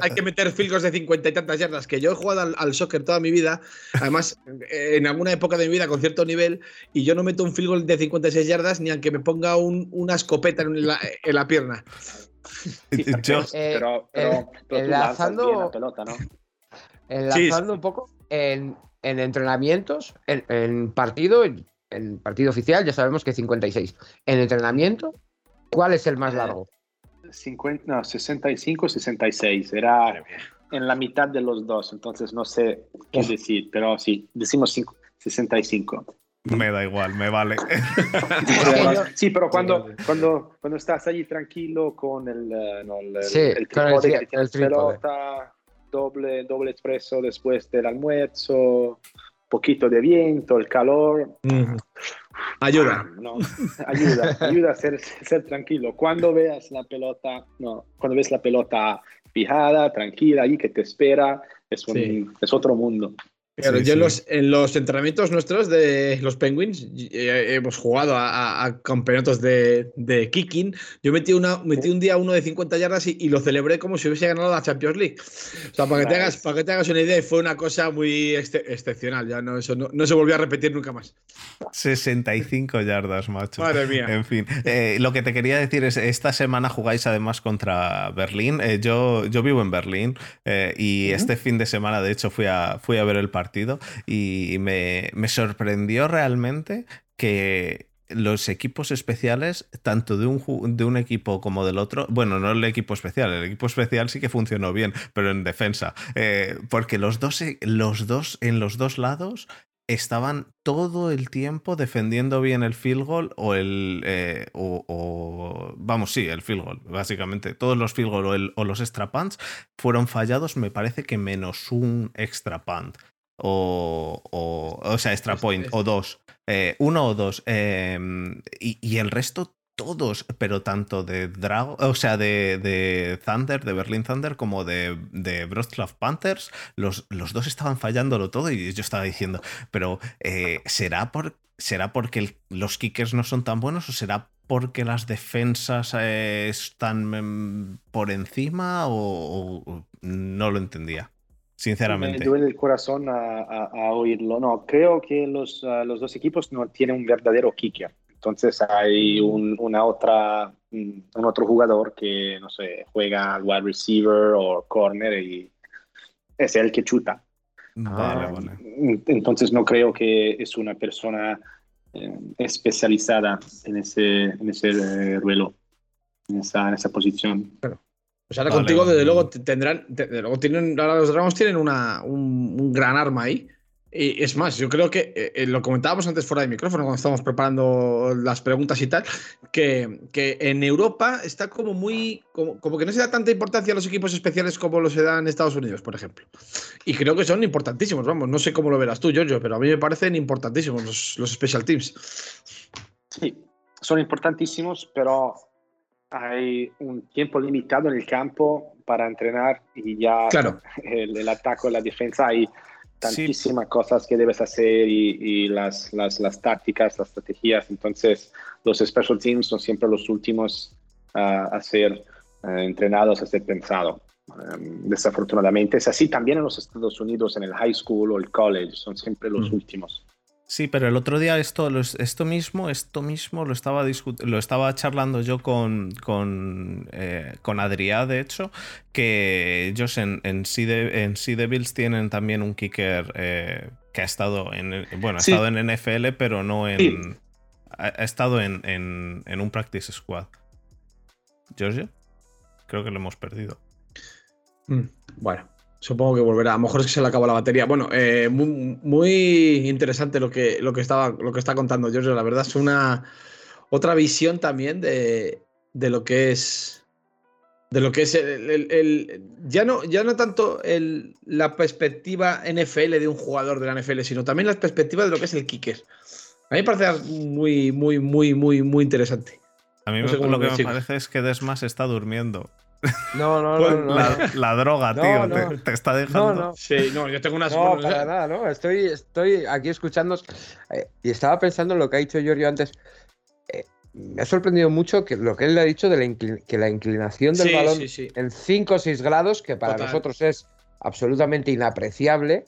hay, que, meter filgos de 50 y tantas yardas. Que yo he jugado al, soccer toda mi vida, además, en alguna época de mi vida con cierto nivel, y yo no meto un field goal de 56 yardas ni aunque me ponga una escopeta en la, en la pierna. pero, pero, enlazando, pelota, ¿no? Enlazando un poco en, en entrenamientos, en, en partido, en partido oficial ya sabemos que 56. En entrenamiento, ¿cuál es el más largo? 50, no, 65, 66. Era en la mitad de los dos, entonces no sé qué decir, pero sí, decimos 65. Me da igual, me vale. sí, pero cuando, cuando, cuando estás allí tranquilo con el, eh, no, el, sí, el, el, pelota, doble, doble expreso después del almuerzo, poquito de viento, el calor. Ayuda. No, ayuda, ayuda a ser, ser, tranquilo. Cuando veas la pelota, no, cuando ves la pelota fijada, tranquila, ahí que te espera, es, un, es otro mundo. Pero yo En, los, en, los, entrenamientos nuestros de los Penguins eh, hemos jugado a, campeonatos de, de, kicking. Yo metí, una, metí un día uno de 50 yardas y, lo celebré como si hubiese ganado la Champions League. O sea, para que, te hagas, para que te hagas una idea, fue una cosa muy excepcional. Ya no, eso no, se volvió a repetir nunca más. 65 yardas, macho. Madre mía. En fin, eh, lo que te quería decir es, esta semana jugáis además contra Berlín. Eh, yo, yo vivo en Berlín y este fin de semana, de hecho, fui a, fui a ver el partido y me, sorprendió realmente que los equipos especiales, tanto de un, de un equipo como del otro, bueno, no el equipo especial, el equipo especial sí que funcionó bien, pero en defensa, eh, porque los dos, los dos, en los dos lados estaban todo el tiempo defendiendo bien el field goal o el eh, o, vamos sí el field goal básicamente todos los field goal o, los extra punts fueron fallados me parece que menos un extra punt o, o, sea, extra point, o dos, eh, uno o dos, em, y, el resto todos, pero tanto de Drago, o sea, de, de, Thunder, de Berlin Thunder, como de, de Wroclaw Panthers, los, los, dos estaban fallándolo todo y yo estaba diciendo, pero eh, ¿será, por, ¿será porque los kickers no son tan buenos o será porque las defensas eh, están em, por encima o no lo entendía? Sinceramente. Me duele el corazón a, oírlo. No, creo que los, los, dos equipos no tienen un verdadero kicker. Entonces hay un, una otra, un otro jugador que, no sé, juega wide receiver o corner y es el que chuta. Vale, vale. Entonces no creo que es una persona eh, especializada en ese, en ese eh, duelo, en esa, en esa posición. Pero, pues ahora contigo, desde luego, tendrán. Desde luego tienen. Ahora los Dragons tienen una, un, gran arma ahí. Y es más, yo creo que eh, eh, lo comentábamos antes fuera de micrófono cuando estábamos preparando las preguntas y tal, que, que en Europa está como muy. Como, que no se da tanta importancia a los equipos especiales como lo se da en Estados Unidos, por ejemplo. Y creo que son importantísimos, vamos. No sé cómo lo verás tú, Giorgio, pero a mí me parecen importantísimos los, los special teams. Sí, son importantísimos, pero hay un tiempo limitado en el campo para entrenar y ya claro. el, el ataque o la defensa hay tantísimas cosas que debes hacer y, las, las, las, tácticas, las estrategias. Entonces, los special teams son siempre los últimos a ser eh, entrenados, a ser pensados. Em, desafortunadamente es así también en los Estados Unidos, en el high school o el college, son siempre los últimos. Sí, pero el otro día esto, esto mismo, esto mismo lo estaba lo estaba charlando yo con, con, eh, con Adrià, de hecho, que ellos en, en, sea, Devils tienen también un kicker eh, que ha estado en bueno, ha estado en NFL, pero no en. Ha, estado en, en, un practice squad. ¿Giorgio? Creo que lo hemos perdido. Mm, bueno. Supongo que volverá. A lo mejor es que se le acabó la batería. Bueno, eh, muy, interesante lo que, lo, que estaba, lo que está contando Giorgio. La verdad es una otra visión también de, lo que es. De lo que es el, ya, no, ya no tanto la perspectiva NFL de un jugador de la NFL, sino también la perspectiva de lo que es el kicker. A mí me parece muy, muy, muy, muy, muy interesante. A mí lo que me parece es que Desmas está durmiendo. No, no, no, La, droga, tío, te, está dejando. Sí, no, yo tengo unas. No, para nada, no. Estoy, estoy aquí escuchando eh, y estaba pensando en lo que ha dicho Giorgio antes. Eh, me ha sorprendido mucho que lo que él le ha dicho de la, que la inclinación del balón en 5 o 6 grados, que para nosotros es absolutamente inapreciable.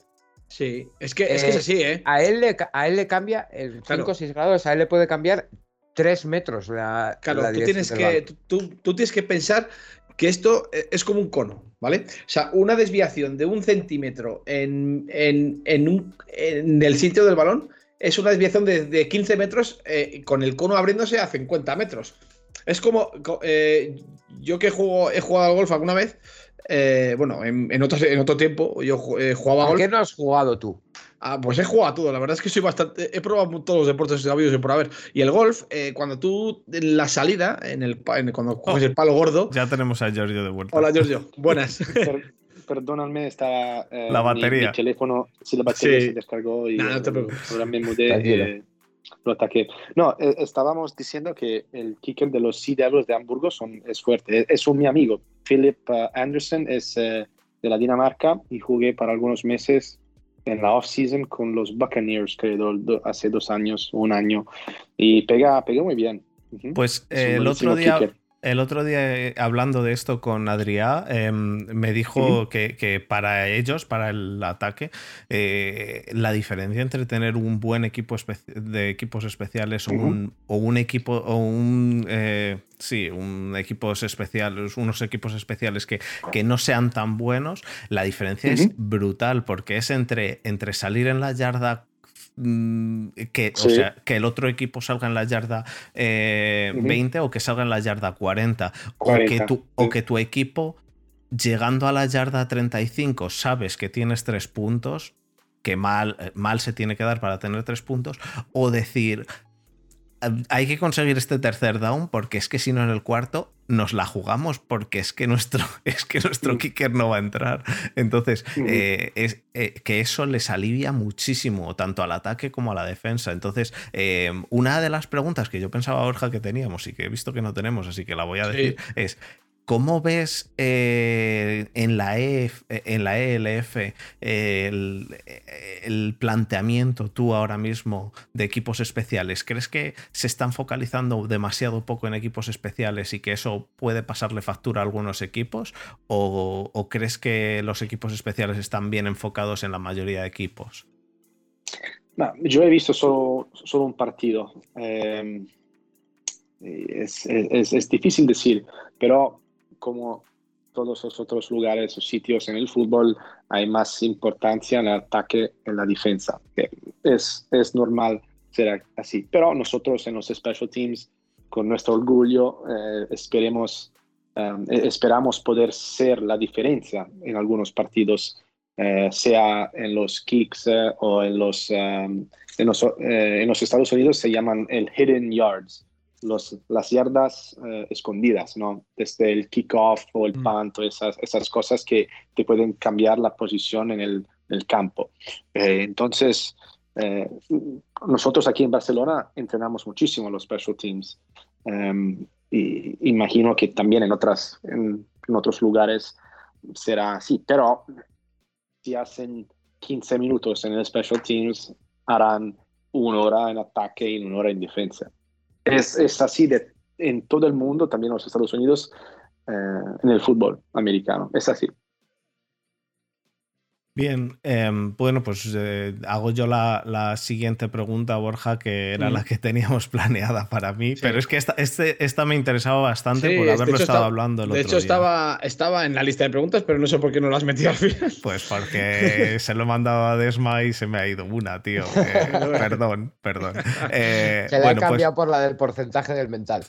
Sí, es que, es, que es eh, así, ¿eh? A él le, a él le cambia el 5 o 6 grados, a él le puede cambiar 3 metros la, claro, tú tienes que tú, tú, tienes que pensar que esto eh, es como un cono, ¿vale? O sea, una desviación de un centímetro en, el sitio del balón es una desviación de, 15 metros eh, con el cono abriéndose a 50 metros. Es como, eh, yo que juego, he jugado al golf alguna vez, bueno, en, otro, en otro tiempo yo jugaba al golf. ¿Qué no has jugado tú? Ah, pues he jugado a todo, la verdad es que soy bastante. He probado todos los deportes habidos y por haber. Y el golf, eh, cuando tú, en la salida, en el, cuando coges el palo gordo. Ya tenemos a Giorgio de vuelta. Hola, Giorgio. Buenas. perdóname, estaba. Eh, la batería. Mi, teléfono, si la batería se descargó y. no te preocupes. Ahora me mudé. Eh, lo ataqué. No, estábamos diciendo que el kicker de los Sea Devils de Hamburgo son, es fuerte. Es, un mi amigo. Philip Anderson es de la Dinamarca y jugué para algunos meses en la off-season con los Buccaneers, creo, hace dos años, un año, y pega, pega muy bien. Pues el otro día, el otro día, eh, hablando de esto con Adrià, em, me dijo que, para ellos, para el ataque, eh, la diferencia entre tener un buen equipo de equipos especiales o, un, o un, equipo o un eh, sí, un equipos especiales, unos equipos especiales que, que no sean tan buenos, la diferencia es brutal porque es entre, entre salir en la yarda Mm, que, o sea, que el otro equipo salga en la yarda 20 eh, o que salga en la yarda 40, O, que tu, o que tu equipo llegando a la yarda 35 sabes que tienes tres puntos, que mal, eh, mal se tiene que dar para tener tres puntos, o decir, hay que conseguir este tercer down porque es que si no en el cuarto nos la jugamos porque es que nuestro, es que nuestro mm. kicker no va a entrar. Entonces, mm. eh, es, eh, que eso les alivia muchísimo, tanto al ataque como a la defensa. Entonces, eh, una de las preguntas que yo pensaba, Borja, que teníamos y que he visto que no tenemos, así que la voy a decir, es ¿Cómo ves eh, en, la EF, en la ELF el, planteamiento tú ahora mismo de equipos especiales? ¿Crees que se están focalizando demasiado poco en equipos especiales y que eso puede pasarle factura a algunos equipos? ¿O, crees que los equipos especiales están bien enfocados en la mayoría de equipos? yo he visto solo, un partido. Eh, es, es difícil decir, pero como todos los otros lugares o sitios en el fútbol, hay más importancia en el ataque que en la defensa. Es, es normal ser así. Pero nosotros en los special teams, con nuestro orgullo, eh, esperemos, um, e-, esperamos poder ser la diferencia en algunos partidos, eh, sea en los kicks eh, o en los, um, en los, en los Estados Unidos se llaman el hidden yards los, las yardas eh, escondidas, ¿no? Desde el kickoff o el mm. punt, esas, esas cosas que te pueden cambiar la posición en el, campo. Eh, entonces, eh, nosotros aquí en Barcelona entrenamos muchísimo los special teams. Em, y imagino que también en, otras, en, otros lugares será así, pero si hacen 15 minutos en el special teams, harán una hora en ataque y una hora en defensa es, así de, en todo el mundo, también en los Estados Unidos, eh, en el fútbol americano. Es así. Bien, em, bueno, pues eh, hago yo la, siguiente pregunta, Borja, que era la que teníamos planeada para mí, pero es que esta, este, esta me interesaba bastante por haberlo estado hablando el De hecho, Estaba, estaba en la lista de preguntas, pero no sé por qué no la has metido al final. Pues porque se lo he mandado a Desma y se me ha ido una, tío. Eh, perdón, perdón. Eh, se le ha pues cambiado por la del porcentaje del mental.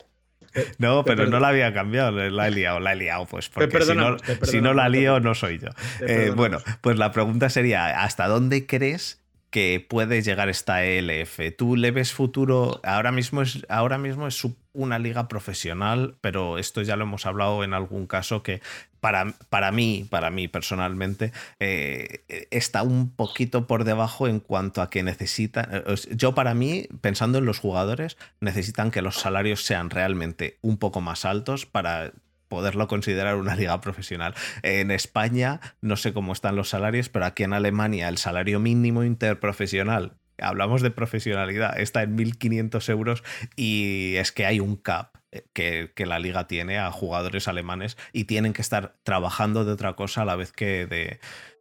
No, pero no la había cambiado, la he liado, la he liado, pues porque si, no, si no la lío no soy yo. Eh, bueno, pues la pregunta sería, ¿hasta dónde crees que puede llegar esta ELF? ¿Tú le ves futuro? Ahora mismo es, ahora mismo es una liga profesional, pero esto ya lo hemos hablado en algún caso que para, para mí, para mí personalmente, eh, está un poquito por debajo en cuanto a que necesitan. Eh, yo, para mí, pensando en los jugadores, necesitan que los salarios sean realmente un poco más altos para poderlo considerar una liga profesional. En España no sé cómo están los salarios, pero aquí en Alemania el salario mínimo interprofesional, hablamos de profesionalidad, está en 1.500 euros y es que hay un cap. Que, la liga tiene a jugadores alemanes y tienen que estar trabajando de otra cosa a la vez que de,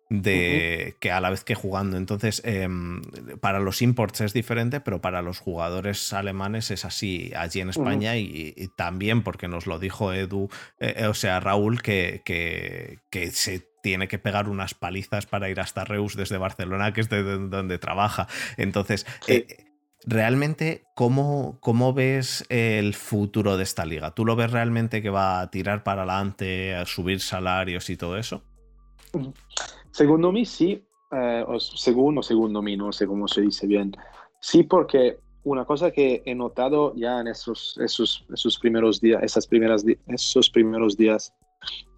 de que a la vez que jugando. Entonces, em, para los imports es diferente, pero para los jugadores alemanes es así allí en España y, también porque nos lo dijo Edu, eh, eh, o sea, Raúl, que, que, que, se tiene que pegar unas palizas para ir hasta Reus desde Barcelona, que es de donde trabaja. Entonces, eh, realmente, ¿cómo, ¿cómo, ves el futuro de esta liga? ¿Tú lo ves realmente que va a tirar para adelante, a subir salarios y todo eso? Secondo me sí, eh, o segundo me, no sé cómo se dice bien. Sí, porque una cosa que he notado ya en esos, esos, esos primeros días, esas primeras, esos primeros días,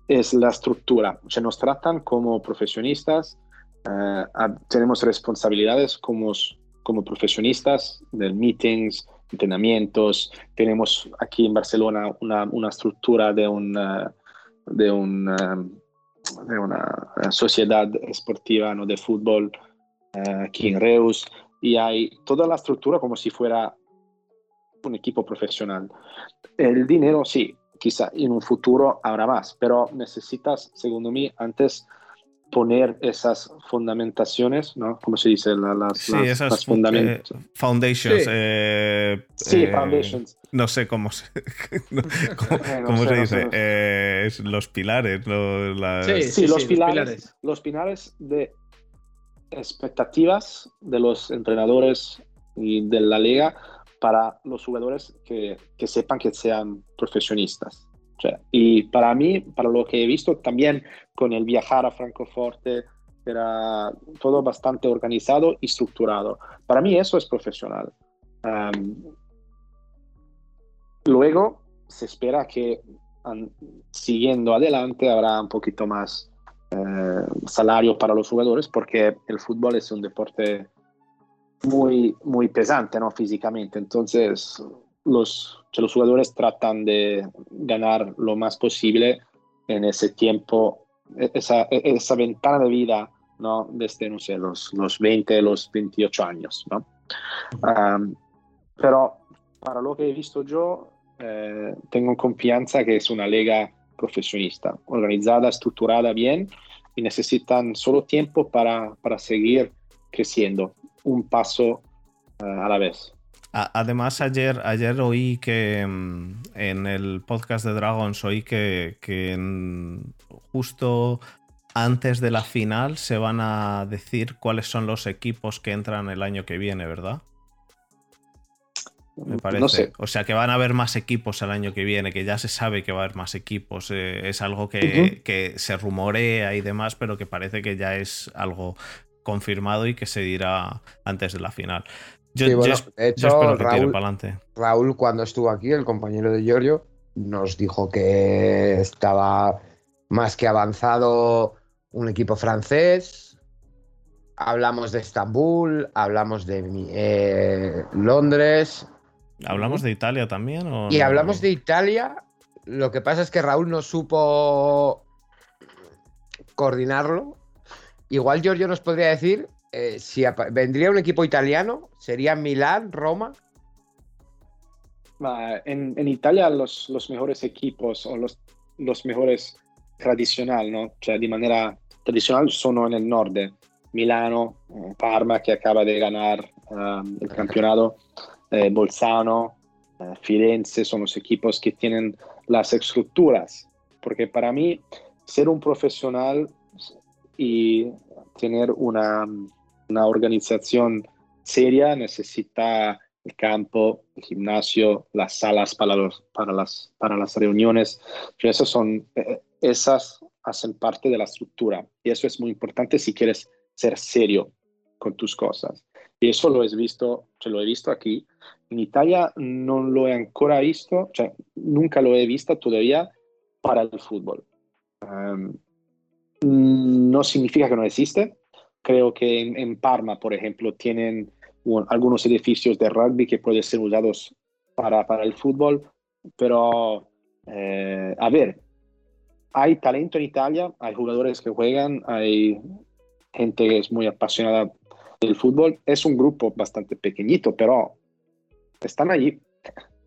es la estructura. O sea, nos tratan como profesionistas, eh, tenemos responsabilidades como, como profesionistas de meetings, entrenamientos. Tenemos aquí en Barcelona una, una estructura de un, de un eh, de una sociedad esportiva ¿no? de fútbol uh, aquí en Reus y hay toda la estructura como si fuera un equipo profesional. El dinero sí, quizá en un futuro habrá más, pero necesitas, según mí, antes poner esas fundamentaciones, ¿no? ¿Cómo se dice? las, sí, esas fundamentos. Eh, foundations. Sí, eh, sí eh, foundations. No sé cómo se, cómo, se dice. los pilares. sí, los, pilares, los pilares de expectativas de los entrenadores y de la liga para los jugadores que, que sepan que sean profesionistas y para mí, para lo que he visto también con el viajar a Francoforte, era todo bastante organizado y estructurado. Para mí eso es profesional. luego se espera que siguiendo adelante habrá un poquito más eh, salario para los jugadores porque el fútbol es un deporte muy, muy pesante ¿no? físicamente. Entonces los, los jugadores tratan de ganar lo más posible en ese tiempo, e, esa, e, esa ventana de vida, ¿no? Desde, no sé, los, los 20, los 28 años, ¿no? pero para lo que he visto yo, eh, tengo confianza que es una liga profesionista, organizada, estructurada bien y necesitan solo tiempo para, para seguir creciendo, un paso eh, a la vez. Además, ayer, ayer oí que mm, en el podcast de Dragons oí que, justo antes de la final se van a decir cuáles son los equipos que entran el año que viene, ¿verdad? Me parece. O sea, que van a haber más equipos el año que viene, que ya se sabe que va a haber más equipos. Eh, es algo que, que, se rumorea y demás, pero que parece que ya es algo confirmado y que se dirá antes de la final. Yo, de hecho, Raúl, cuando estuvo aquí, el compañero de Giorgio, nos dijo que estaba más que avanzado un equipo francés. Hablamos de Estambul, hablamos de eh, Londres. ¿Hablamos de Italia también? y hablamos de Italia. Lo que pasa es que Raúl no supo coordinarlo. Igual Giorgio nos podría decir eh, si vendría un equipo italiano, ¿sería Milán, Roma? En, Italia los, los, mejores equipos o los, los mejores tradicional, ¿no? Sea, de manera tradicional son en el norte. Milano, eh, Parma que acaba de ganar um, el campeonato, eh, Bolzano, eh, Firenze son los equipos que tienen las estructuras. Porque para mí, ser un profesional y tener una, una organización seria necesita el campo, el gimnasio, las salas para, los, para, las, para las reuniones. Esas, son, esas hacen parte de la estructura y eso es muy importante si quieres ser serio con tus cosas. Y eso lo he visto, lo he visto aquí. En Italia no lo he ancora visto, nunca lo he visto todavía para el fútbol. no significa que no existe. Creo que en, Parma, por ejemplo, tienen algunos edificios de rugby que pueden ser usados para, para el fútbol, pero eh, a ver, hay talento en Italia, hay jugadores que juegan, hay gente que es muy apasionada del fútbol. Es un grupo bastante pequeñito, pero están allí.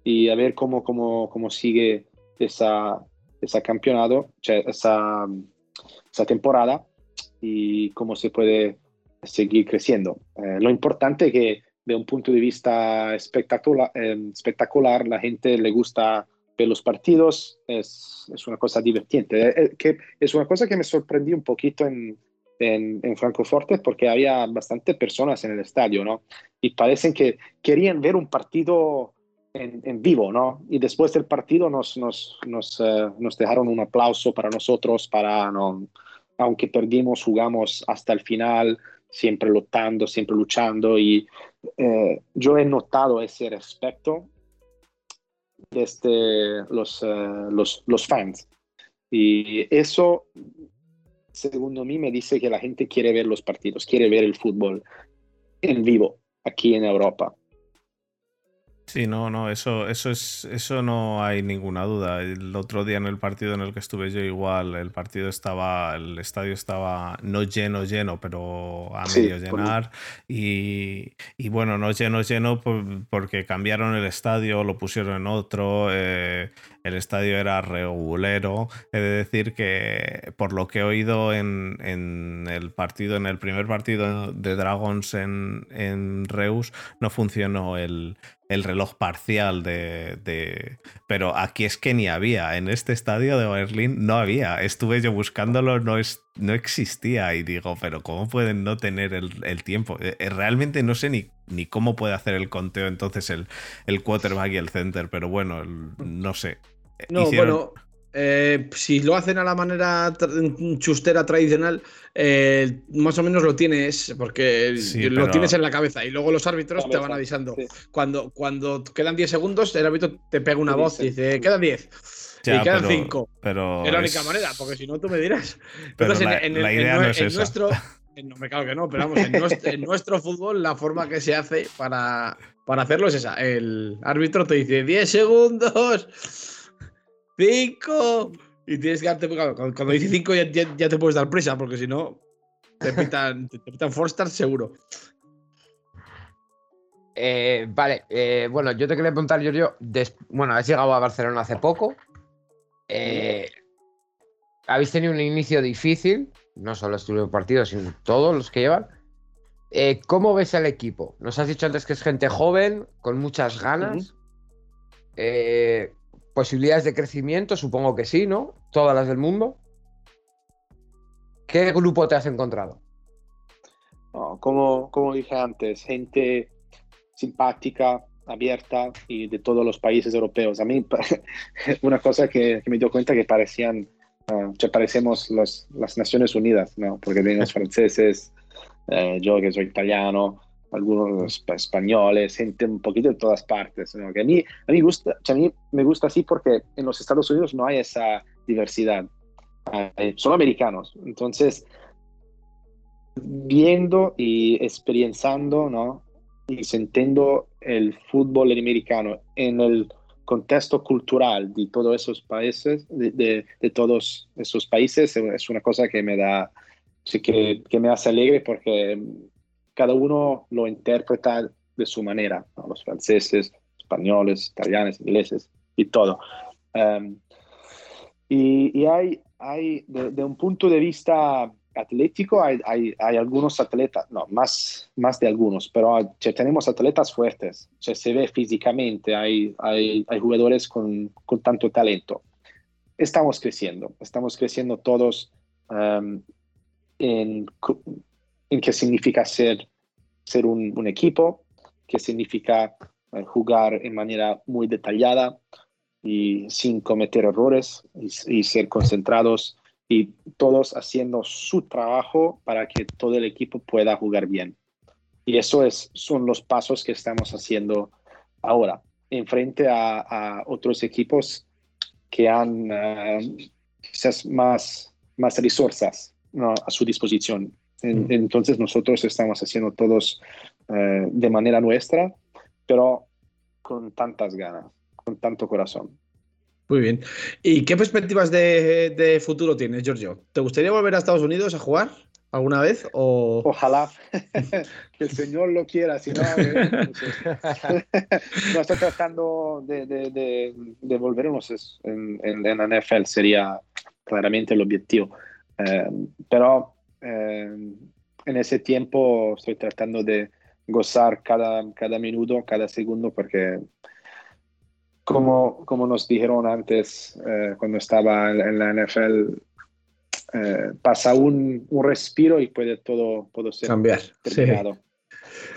Y a ver cómo, cómo, cómo sigue esa, esa campeonato, esa, esa temporada y cómo se puede seguir creciendo. Eh, lo importante es que de un punto de vista espectacular, eh, espectacular la gente le gusta ver los partidos, es, es una cosa divertente. Eh, que es una cosa que me sorprendí un poquito en, en, en Francoforte porque había bastante personas en el estadio, ¿no? Y parecen que querían ver un partido en, en vivo, ¿no? Y después del partido nos, nos, nos, uh, nos dejaron un aplauso para nosotros, para, ¿no? Aunque perdimos, jugamos hasta el final, siempre luchando, siempre luchando. Y eh, yo he notado ese respeto desde los, uh, los, los fans. Y eso según mí, me dice que la gente quiere ver los partidos, quiere ver el fútbol en vivo aquí en Europa. Sí, no, no, eso, eso es, eso no hay ninguna duda. El otro día en el partido en el que estuve yo igual, el partido estaba, el estadio estaba no lleno, lleno, pero a medio llenar. Y, y, bueno, no lleno, lleno porque cambiaron el estadio, lo pusieron en otro. Eh, el estadio era regulero. He de decir que, por lo que he oído en, en el partido, en el primer partido de Dragons en, en Reus, no funcionó el, el reloj parcial de, Pero aquí es que ni había. En este estadio de Berlín no había. Estuve yo buscándolo, no, es, no existía. Y digo, pero ¿cómo pueden no tener el, tiempo? Eh, eh, realmente no sé ni, ni cómo puede hacer el conteo entonces el, el quarterback y el center. Pero bueno, no sé. No, bueno, eh, si lo hacen a la manera chustera tradicional, eh, más o menos lo tienes, porque lo tienes en la cabeza y luego los árbitros te van avisando. Cuando, cuando quedan 10 segundos, el árbitro te pega una voz y dice, quedan 10. y quedan 5. Pero es la única manera, porque si no, tú me dirás. Pero la, en, idea no es esa. nuestro. No, me cago que no, pero vamos, en nuestro, en nuestro, fútbol la forma que se hace para, para hacerlo es esa. El árbitro te dice 10 segundos. ¡Cinco! Y tienes que darte. Cuando, dice cinco ya, ya, te puedes dar prisa, porque si no, te pitan, te, pitan seguro. Eh, vale, eh, bueno, yo te quería preguntar, Giorgio. Bueno, has llegado a Barcelona hace poco. Eh, habéis tenido un inicio difícil, no solo este partido, sino todos los que llevan. ¿Cómo ves al equipo? Nos has dicho antes que es gente joven, con muchas ganas. Posibilidades de crecimiento, supongo que sí, ¿no? Todas las del mundo. ¿Qué grupo te has encontrado? como, como dije antes, gente simpática, abierta y de todos los países europeos. A mí, una cosa que, me dio cuenta que parecían, uh, parecemos las Naciones Unidas, ¿no? Porque tenemos franceses, eh, yo que soy italiano, algunos españoles, gente un poquito de todas partes. Que a mí, a mí, gusta, a mí me gusta así porque en los Estados Unidos no hay esa diversidad. son americanos. Entonces, viendo y experienciando, ¿no? Y sintiendo el fútbol americano en el contexto cultural de todos esos países, de, de, todos esos países, es una cosa que me da, que, que me hace alegre porque cada uno lo interpreta de su manera, los franceses, españoles, italianos, ingleses y todo. Em, y, hay, hay de, un punto de vista atlético hay, hay, hay, algunos atletas, no, más, más de algunos, pero tenemos atletas fuertes, se ve físicamente, hay, hay, hay jugadores con, con, tanto talento. Estamos creciendo, estamos creciendo todos um, en, en qué significa ser, ser un, un equipo, qué significa uh, jugar en manera muy detallada y sin cometer errores y, y ser concentrados y todos haciendo su trabajo para que todo el equipo pueda jugar bien. Y eso es, son los pasos que estamos haciendo ahora, en frente a, otros equipos que han uh, quizás más, más resources a su disposición. Mm. entonces nosotros estamos haciendo todos uh, de manera nuestra, pero con tantas ganas, con tanto corazón. Muy bien. ¿Y qué perspectivas de, futuro tienes, Giorgio? ¿Te gustaría volver a Estados Unidos a jugar alguna vez? O... Ojalá que el Señor lo quiera, si no, no estoy tratando de, de, volvernos en, en, la NFL, sería claramente el objetivo. Eh, pero eh, en ese tiempo estoy tratando de gozar cada, cada minuto, cada segundo, porque como, como nos dijeron antes eh, cuando estaba en, la NFL, eh, pasa un, un, respiro y puede todo, todo ser cambiar. Terminado.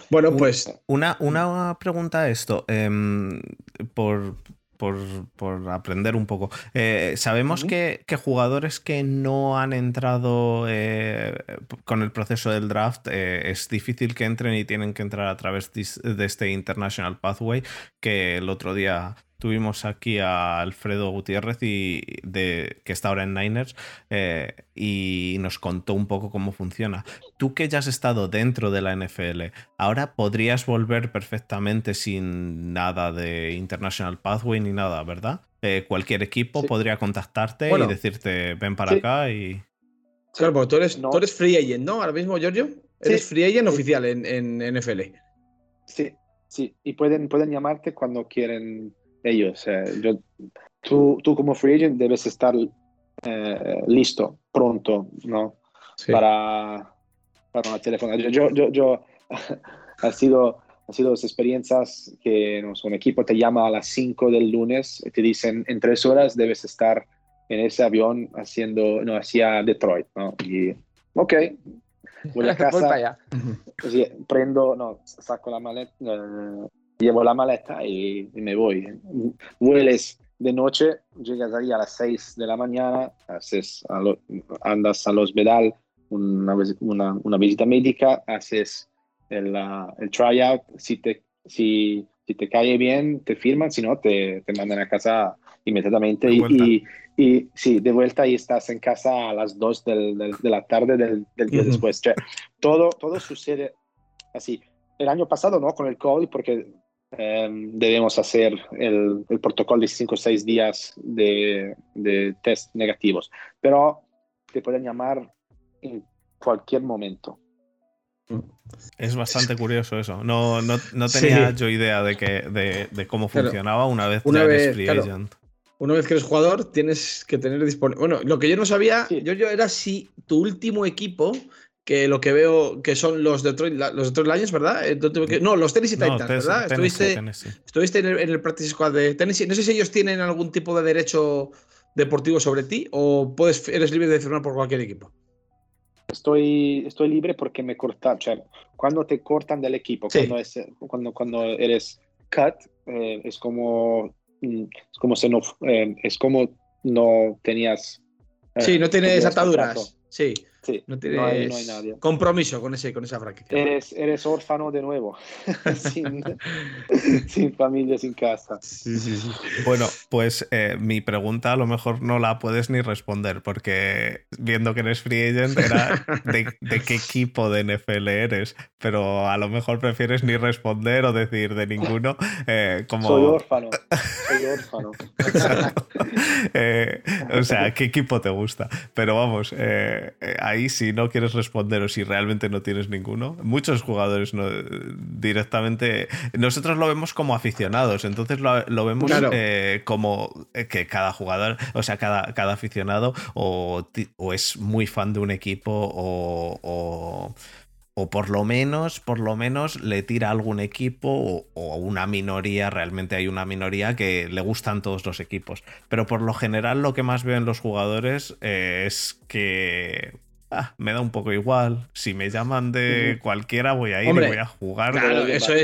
Bueno, pues. Una, una pregunta a esto. Em, por, por, por, aprender un poco. Eh, sabemos que, que, jugadores que no han entrado con el proceso del draft es difícil que entren y tienen que entrar a través de, este International Pathway que el otro día Tuvimos aquí a Alfredo Gutiérrez, y de, que está ahora en Niners, eh, y nos contó un poco cómo funciona. Tú que ya has estado dentro de la NFL, ahora podrías volver perfectamente sin nada de International Pathway ni nada, ¿verdad? Eh, cualquier equipo podría contactarte y decirte, ven para acá y... Claro, porque tú eres, tú eres free agent, ¿no? Ahora mismo, Giorgio. Eres free agent oficial en, en, NFL. Sí, sí. Y pueden, pueden llamarte cuando quieren ellos. yo, tú, tú como free agent debes estar eh, listo, pronto, ¿no? Para, para una teléfono. Yo, yo, yo, ha sido ha sido dos experiencias que no, un equipo te llama a las 5 del lunes y te dicen en tres horas debes estar en ese avión haciendo, no, hacia Detroit, ¿no? Y, ok, voy a casa, prendo, no, saco la maleta, eh, llevo la maleta y, me voy. Vueles de noche, llegas ahí a las 6 de la mañana, haces andas al hospital, una, una, una, visita médica, haces el, el tryout, si te, si, si, te cae bien, te firman, si no, te, te mandan a casa inmediatamente. Y, y, sí, de vuelta y estás en casa a las 2 del, de la tarde del, del día después. todo, todo sucede así. El año pasado, ¿no? Con el COVID, porque Em, debemos hacer el, protocolo de 5 o 6 días de, test negativos. Pero te pueden llamar en cualquier momento. Es bastante curioso eso. No, no, no tenía yo idea de, que, de, cómo funcionaba una vez una vez, free agent. Una vez que eres jugador, tienes que tener disponible. Bueno, lo que yo no sabía, yo, yo era si tu último equipo que lo que veo que son los Detroit, los Detroit Lions, ¿verdad? No, los Tennessee Titans, ¿verdad? estuviste, estuviste en, el, Practice Squad de Tennessee. No sé si ellos tienen algún tipo de derecho deportivo sobre ti o puedes, eres libre de firmar por cualquier equipo. Estoy, estoy libre porque me cortan, o sea, cuando te cortan del equipo, cuando, es, cuando, cuando eres cut, eh, es como mm, es como no, eh, es como no tenías sí, no tienes ataduras. Sí. No tienes compromiso con, ese, con esa franquicia. Eres, eres órfano de nuevo, sin, familia, sin casa. bueno, pues eh, mi pregunta a lo mejor no la puedes ni responder, porque viendo que eres free agent era de, qué equipo de NFL eres, pero a lo mejor prefieres ni responder o decir de ninguno. Eh, como... Soy órfano, soy órfano. Eh, o sea, ¿qué equipo te gusta? Pero vamos, hay ahí si no quieres responder o si realmente no tienes ninguno. Muchos jugadores no, directamente... Nosotros lo vemos como aficionados, entonces lo, vemos eh, como que cada jugador, o sea, cada, cada aficionado o, o, es muy fan de un equipo o o por lo menos, por lo menos le tira a algún equipo o, una minoría, realmente hay una minoría que le gustan todos los equipos. Pero por lo general lo que más veo en los jugadores eh, es que Ah, me da un poco igual. Si me llaman de cualquiera, voy a ir y voy a jugar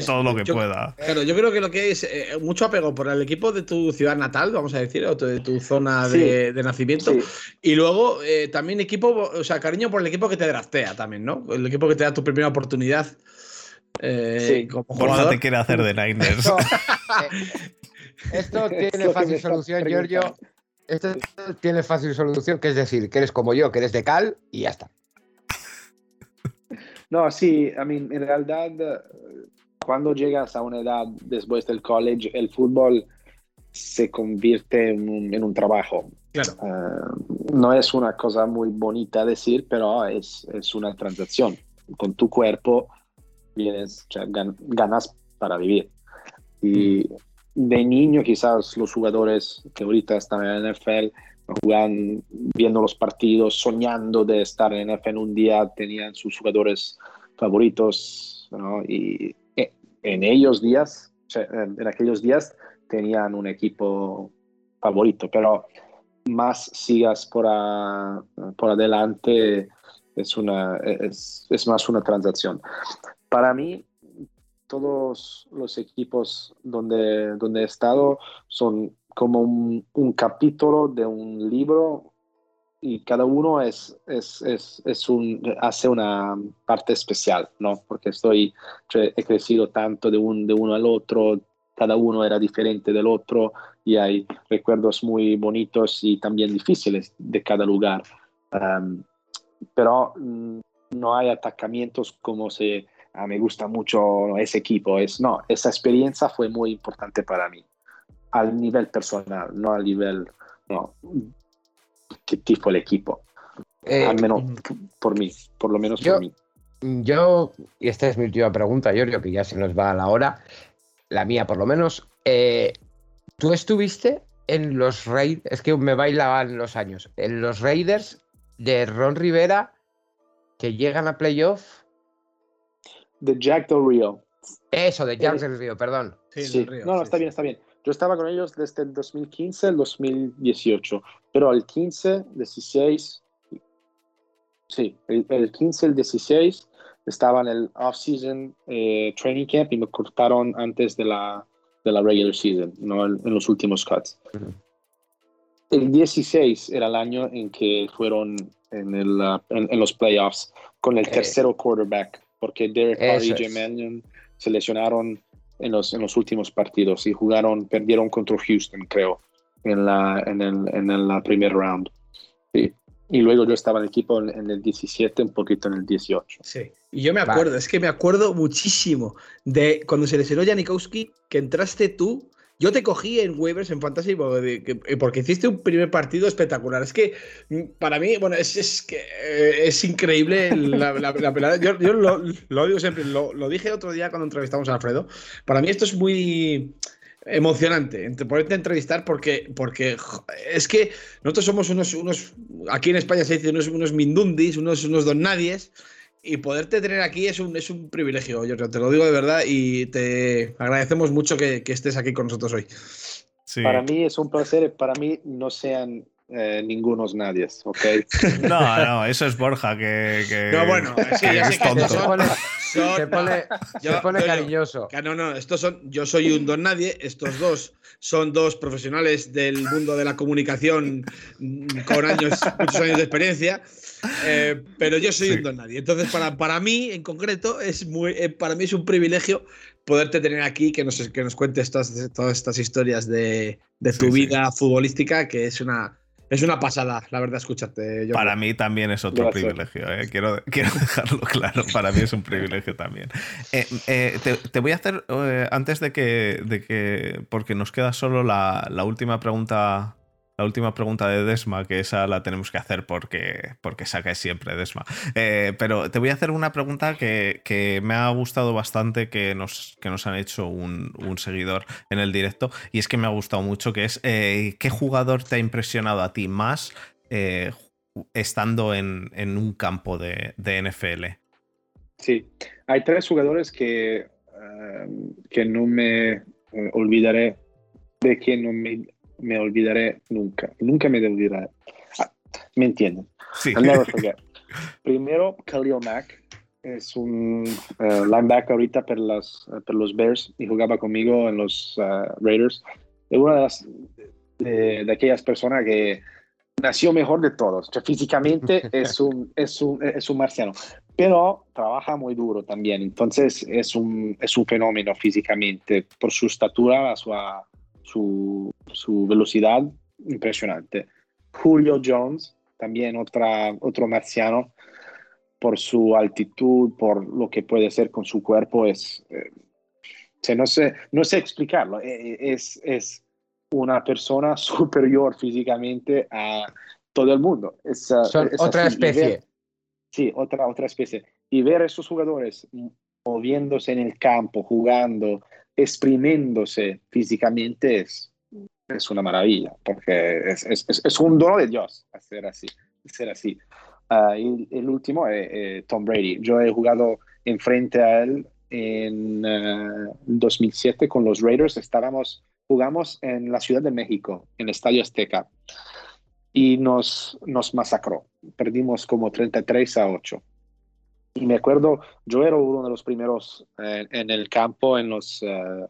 todo lo que pueda. Claro, yo creo que lo que es eh, mucho apego por el equipo de tu ciudad natal, vamos a decir, o de tu zona de, nacimiento. Y luego eh, también equipo, o sea, cariño por el equipo que te draftea también, ¿no? El equipo que te da tu primera oportunidad. Eh, como jugador. te quiere hacer de Niners. Esto, tiene fácil solución, Giorgio. Esto tiene fácil solución, que es decir, que eres como yo, que eres de cal y ya está. No, sí, I mean, en realidad, cuando llegas a una edad después del college, el fútbol se convierte en un, trabajo. Claro. Eh, no es una cosa muy bonita decir, pero es, es una transacción. Con tu cuerpo vienes, ganas para vivir. Y de niño quizás los jugadores que ahorita están en la NFL juegan viendo los partidos, soñando de estar en NFL un día, tenían sus jugadores favoritos y eh, en ellos días, en aquellos días tenían un equipo favorito, pero más sigas por, por adelante es, una, es más una transacción. Para mí, todos los equipos donde, donde he estado son como un, capítulo de un libro y cada uno es, es, es, es, un, hace una parte especial, ¿no? Porque estoy, he crecido tanto de, un, de uno al otro, cada uno era diferente del otro y hay recuerdos muy bonitos y también difíciles de cada lugar. pero mm, no hay atacamientos como se Ah, me gusta mucho ese equipo. Es, no, esa experiencia fue muy importante para mí, al nivel personal, no al nivel, no, qué tipo el equipo. Eh, al menos por mí, por lo menos yo, por mí. Yo, y esta es mi última pregunta, Giorgio, que ya se nos va a la hora, la mía por lo menos. Eh, ¿Tú estuviste en los Raiders? Es que me bailaban los años. En los Raiders de Ron Rivera que llegan a playoff de Jack Del Rio. Eso, de Jack del Río, perdón. Sí, no, no, está bien, está bien. Yo estaba con ellos desde el 2015 al 2018, pero el 15, 16, sí, el, 15, el 16 estaba en el off-season eh, training camp y me cortaron antes de la, de la regular season, no en, los últimos cuts. El 16 era el año en que fueron en, el, en, los playoffs con el tercero quarterback porque Derek Carr y Jay Mannion se lesionaron en los, en los últimos partidos y jugaron, perdieron contra Houston, creo, en la, en el, en el primer round. Y luego yo estaba en el equipo en, el 17, un poquito en el 18. Sí, y yo me acuerdo, es que me acuerdo muchísimo de cuando se lesionó Janikowski, que entraste tú yo te cogí en waivers en Fantasy porque hiciste un primer partido espectacular. Es que mm, para mí, bueno, es, que eh, es increíble la, pelada. Yo, lo, digo siempre, lo, dije el otro día cuando entrevistamos a Alfredo. Para mí esto es muy emocionante entre poderte entrevistar porque, porque es que nosotros somos unos, unos aquí en España se dice unos, unos mindundis, unos, unos don nadies y poderte tener aquí es un, es un privilegio, yo te lo digo de verdad y te agradecemos mucho que, estés aquí con nosotros hoy. Para mí es un placer, para mí no sean eh, ningunos nadies, ¿ok? No, no, eso es Borja, que. no, bueno, sí, ya sé que se pone, se pone, se pone cariñoso. no, no, estos son. Yo soy un don nadie, estos dos son dos profesionales del mundo de la comunicación con años, muchos años de experiencia. Eh, pero yo soy un don nadie. Entonces, para, para mí, en concreto, es muy, eh, para mí es un privilegio poderte tener aquí, que nos, que nos cuentes todas, todas estas historias de, de tu vida futbolística, que es una, es una pasada, la verdad, escucharte. para mí también es otro privilegio, ¿eh? quiero, quiero, dejarlo claro, para mí es un privilegio también. Eh, eh, te, voy a hacer, antes de que, de que, porque nos queda solo la, última pregunta la última pregunta de Desma, que esa la tenemos que hacer porque, porque saca siempre Desma. Eh, pero te voy a hacer una pregunta que, me ha gustado bastante que nos, que nos han hecho un, seguidor en el directo y es que me ha gustado mucho, que es eh, ¿qué jugador te ha impresionado a ti más eh, estando en, un campo de, de NFL? Sí, hay tres jugadores que, que no me olvidaré de que no me, me olvidaré nunca. Nunca me olvidaré. Ah, ¿Me entienden? Sí. Primero, Khalil Mack. Es un uh, linebacker ahorita por, las, por los Bears y jugaba conmigo en los uh, Raiders. Es una de, las, de, aquellas personas que nació mejor de todos. físicamente es un, es, un, es un marciano, pero trabaja muy duro también. Entonces es un, es un fenómeno físicamente por su estatura, su, su, su velocidad impresionante. Julio Jones, también otra, otro marciano, por su altitud, por lo que puede hacer con su cuerpo, es, eh, no, sé, no sé explicarlo, eh, eh, es, es una persona superior físicamente a todo el mundo. Es, otra especie. sí, otra, otra especie. Y ver a esos jugadores moviéndose en el campo, jugando, exprimiéndose físicamente es, es una maravilla, porque es, es, un dono de Dios hacer así. Ser así. Uh, y el último es Tom Brady. Yo he jugado enfrente a él en 2007 ah, con los Raiders. Estábamos, jugamos en la Ciudad de México, en el Estadio Azteca, y nos, nos masacró. Perdimos como 33 a 8. Y me acuerdo, yo era uno de los primeros eh, en el campo, en los uh,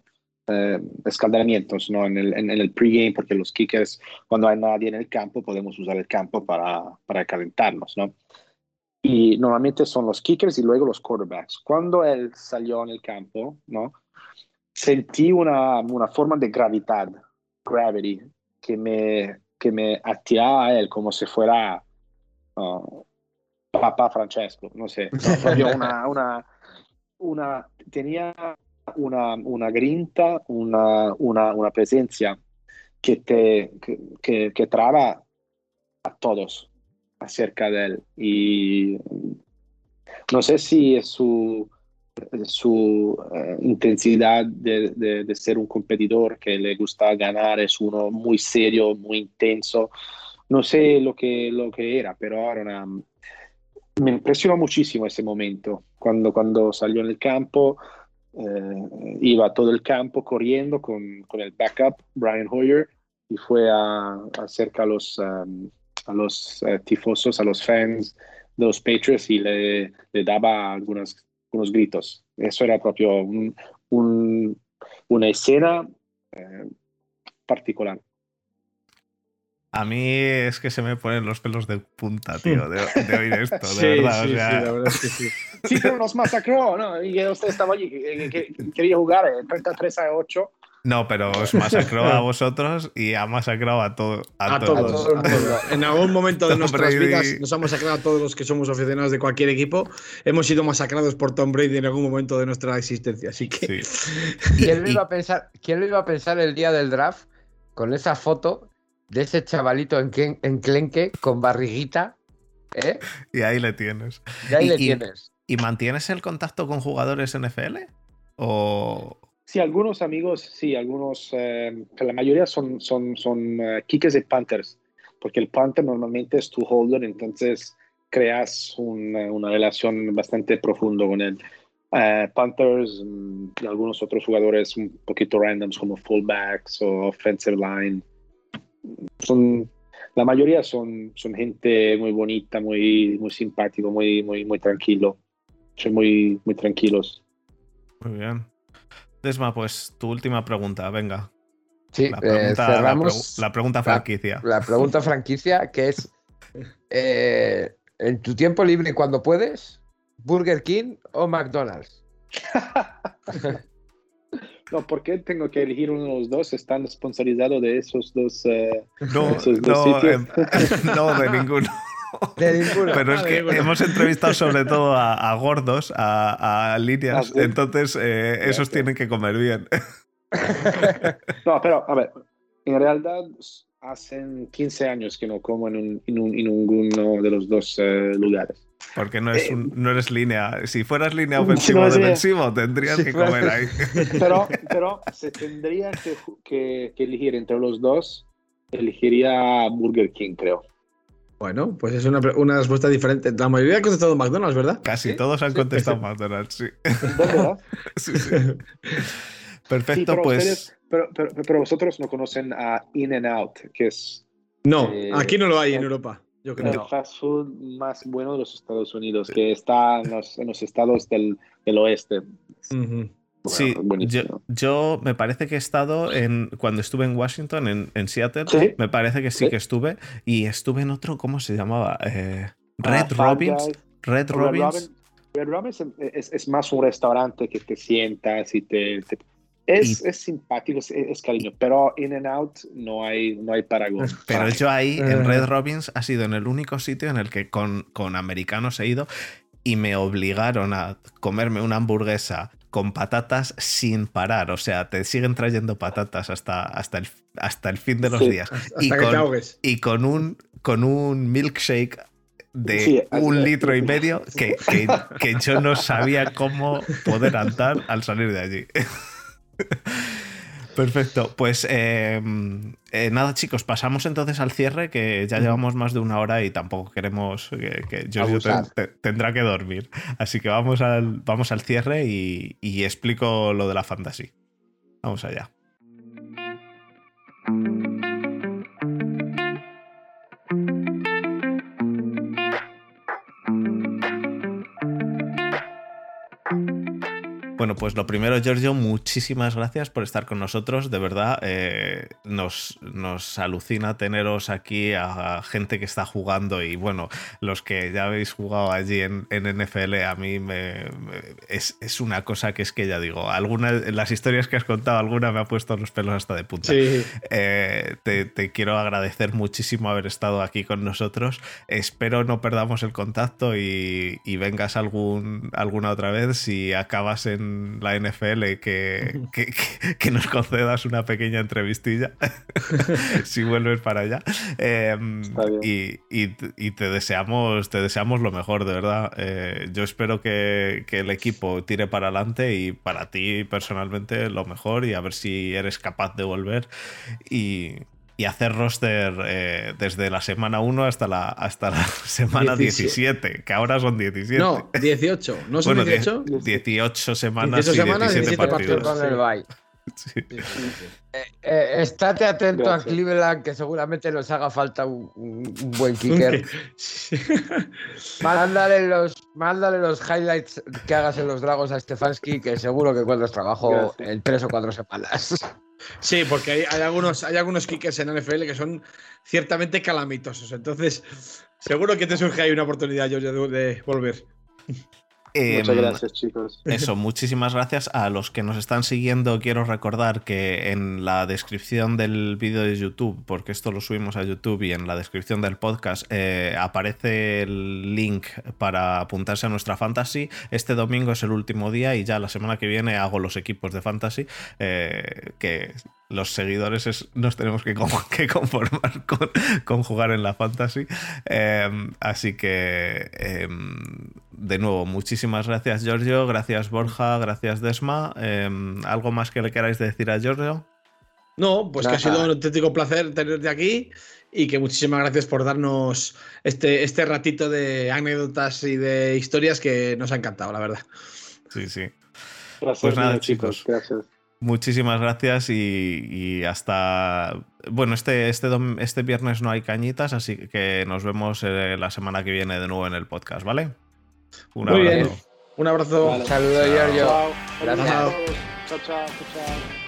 escaldamientos, ¿no? en, el, en, el pregame, porque los kickers, cuando hay nadie en el campo, podemos usar el campo para, para calentarnos. ¿no? Y normalmente son los kickers y luego los quarterbacks. Cuando él salió en el campo, ¿no? sentí una, una forma de gravedad, gravity, que me, que me atiraba a él como si fuera uh, papá Francesco, no sé, una, una, una, tenía una, una grinta, una, una, una presencia que te que, que, traba a todos acerca de él. Y no sé si es su, su eh, intensidad de, de, de, ser un competidor que le gusta ganar, es uno muy serio, muy intenso. No sé lo que, lo que era, pero era una, me impresionó muchísimo ese momento, cuando, cuando salió en el campo, eh, iba todo el campo corriendo con, con, el backup, Brian Hoyer, y fue a, acerca a los, um, a los uh, tifosos, a los fans de los Patriots y le, le daba algunos, algunos gritos. Eso era propio un, un, una escena eh, particular. A mí es que se me ponen los pelos de punta, tío, de, oír esto, de verdad. Sí, o sea... sí, la verdad es que sí. Sí, pero nos masacró, ¿no? Y usted estaba allí, que, quería jugar 33 a 8. No, pero os masacró a vosotros y ha masacrado a, todo, a, todos. En algún momento de nuestras vidas nos ha masacrado a todos los que somos aficionados de cualquier equipo. Hemos sido masacrados por Tom Brady en algún momento de nuestra existencia. Así que. ¿Quién, lo iba a pensar, ¿Quién lo iba a pensar el día del draft con esa foto de ese chavalito en, en Clenque con barriguita. ¿eh? Y ahí le tienes. Y ahí le tienes. ¿Y mantienes el contacto con jugadores NFL? ¿O.? Sí, algunos amigos, sí, algunos, eh, la mayoría son, son, son uh, de Panthers, porque el Panther normalmente es tu holder, entonces creas una relación bastante profunda con él. Uh, Panthers mm, y algunos otros jugadores un poquito randoms como fullbacks o offensive line son, la mayoría son, son gente muy bonita, muy, muy simpático, muy, muy, muy tranquilo. Son muy, muy tranquilos. Muy bien. Desma, pues tu última pregunta, venga. Sí, la pregunta, cerramos la, pregunta franquicia. La, pregunta franquicia, que es: eh, ¿en tu tiempo libre cuando puedes, Burger King o McDonald's? No, ¿por qué tengo que elegir uno de los dos? ¿Están sponsorizados de esos dos, eh, no, esos dos no, sitios? Eh, no, de ninguno. De ninguno. Pero es que hemos entrevistado sobre todo a, gordos, a, a líneas, entonces eh, esos tienen que comer bien. No, pero a ver, en realidad hace 15 años que no como en, ninguno de los dos eh, lugares. Porque no, es eh, no eres línea. Si fueras línea ofensiva o defensivo, tendrías que comer ahí. Pero, pero se tendría que, elegir entre los dos, elegiría Burger King, creo. Bueno, pues es una, una, respuesta diferente. La mayoría ha contestado McDonald's, ¿verdad? Casi todos han contestado McDonald's, sí. ¿Verdad? sí, sí. Perfecto, pues. pero, pero, vosotros no conocen a In and Out, que es. No, eh, aquí no lo hay en Europa. Yo creo. El fast food más bueno de los Estados Unidos, que está en los, en los estados del, del oeste. sí, yo, me parece que he estado en cuando estuve en Washington, en, en Seattle, me parece que sí, que estuve y estuve en otro, ¿cómo se llamaba? Eh, Red ah, Robins. Red Robins. Red Robins es, es, más un restaurante que te sientas y te, es, es, simpático, es, cariño, pero In and Out no hay, no hay paragón. Pero yo ahí, en Red Robins, ha sido en el único sitio en el que con, con americanos he ido y me obligaron a comerme una hamburguesa con patatas sin parar. O sea, te siguen trayendo patatas hasta, hasta, el, hasta el fin de los días. y, con, y con un, con un milkshake de un litro y medio que, que, que, yo no sabía cómo poder andar al salir de allí. Perfecto, pues em, eh, nada chicos, pasamos entonces al cierre que ya llevamos más de una hora y tampoco queremos que, yo tendrá que dormir. Así que vamos al, vamos al cierre y, y explico lo de la fantasy. Vamos allá. Bueno, pues lo primero, Giorgio, muchísimas gracias por estar con nosotros. De verdad, eh, nos, nos alucina teneros aquí a, gente que está jugando y bueno, los que ya habéis jugado allí en, NFL, a mí me, es, una cosa que es que ya digo, alguna, las historias que has contado, alguna me ha puesto los pelos hasta de punta. Eh, te, quiero agradecer muchísimo haber estado aquí con nosotros. Espero no perdamos el contacto y, vengas algún, alguna otra vez si acabas en la NFL que, que, nos concedas una pequeña entrevistilla si vuelves para allá. Em, y, y, te, deseamos, te deseamos lo mejor, de verdad. Eh, yo espero que, que, el equipo tire para adelante y para ti personalmente lo mejor y a ver si eres capaz de volver. Y, y hacer roster eh, desde la semana 1 hasta la, hasta la semana 17. que ahora son 17. No, 18, ¿no son 18? 18 semanas 18 semanas, y 17, partidos. Con el bye. Sí. Eh, eh, estate atento a Cleveland, que seguramente nos haga falta un, un buen kicker. mándale, los, mándale los highlights que hagas en los Dragos a Stefanski, que seguro que encuentras trabajo en tres o cuatro semanas. Sí, porque hay, algunos, hay algunos kickers en NFL que son ciertamente calamitosos. Entonces, seguro que te surge ahí una oportunidad, yo de volver. Muchas em, gracias, chicos. Eso, muchísimas gracias. A los que nos están siguiendo, quiero recordar que en la descripción del vídeo de YouTube, porque esto lo subimos a YouTube y en la descripción del podcast, eh, aparece el link para apuntarse a nuestra fantasy. Este domingo es el último día y ya la semana que viene hago los equipos de fantasy, eh, que los seguidores nos tenemos que, conformar con, jugar en la fantasy. Em, así que, em, de nuevo, muchísimas gracias Giorgio, gracias Borja, gracias Desma. Em, ¿Algo más que le queráis decir a Giorgio? No, pues que ha sido un auténtico placer tenerte aquí y que muchísimas gracias por darnos este, este ratito de anécdotas y de historias que nos ha encantado, la verdad. Sí, sí. Gracias, pues nada, chicos. Gracias. Muchísimas gracias y, hasta. Bueno, este, este, este viernes no hay cañitas, así que nos vemos eh, la semana que viene de nuevo en el podcast, ¿vale? Un abrazo. Un abrazo. Saludos, Giorgio. Gracias. chao, chao. chao.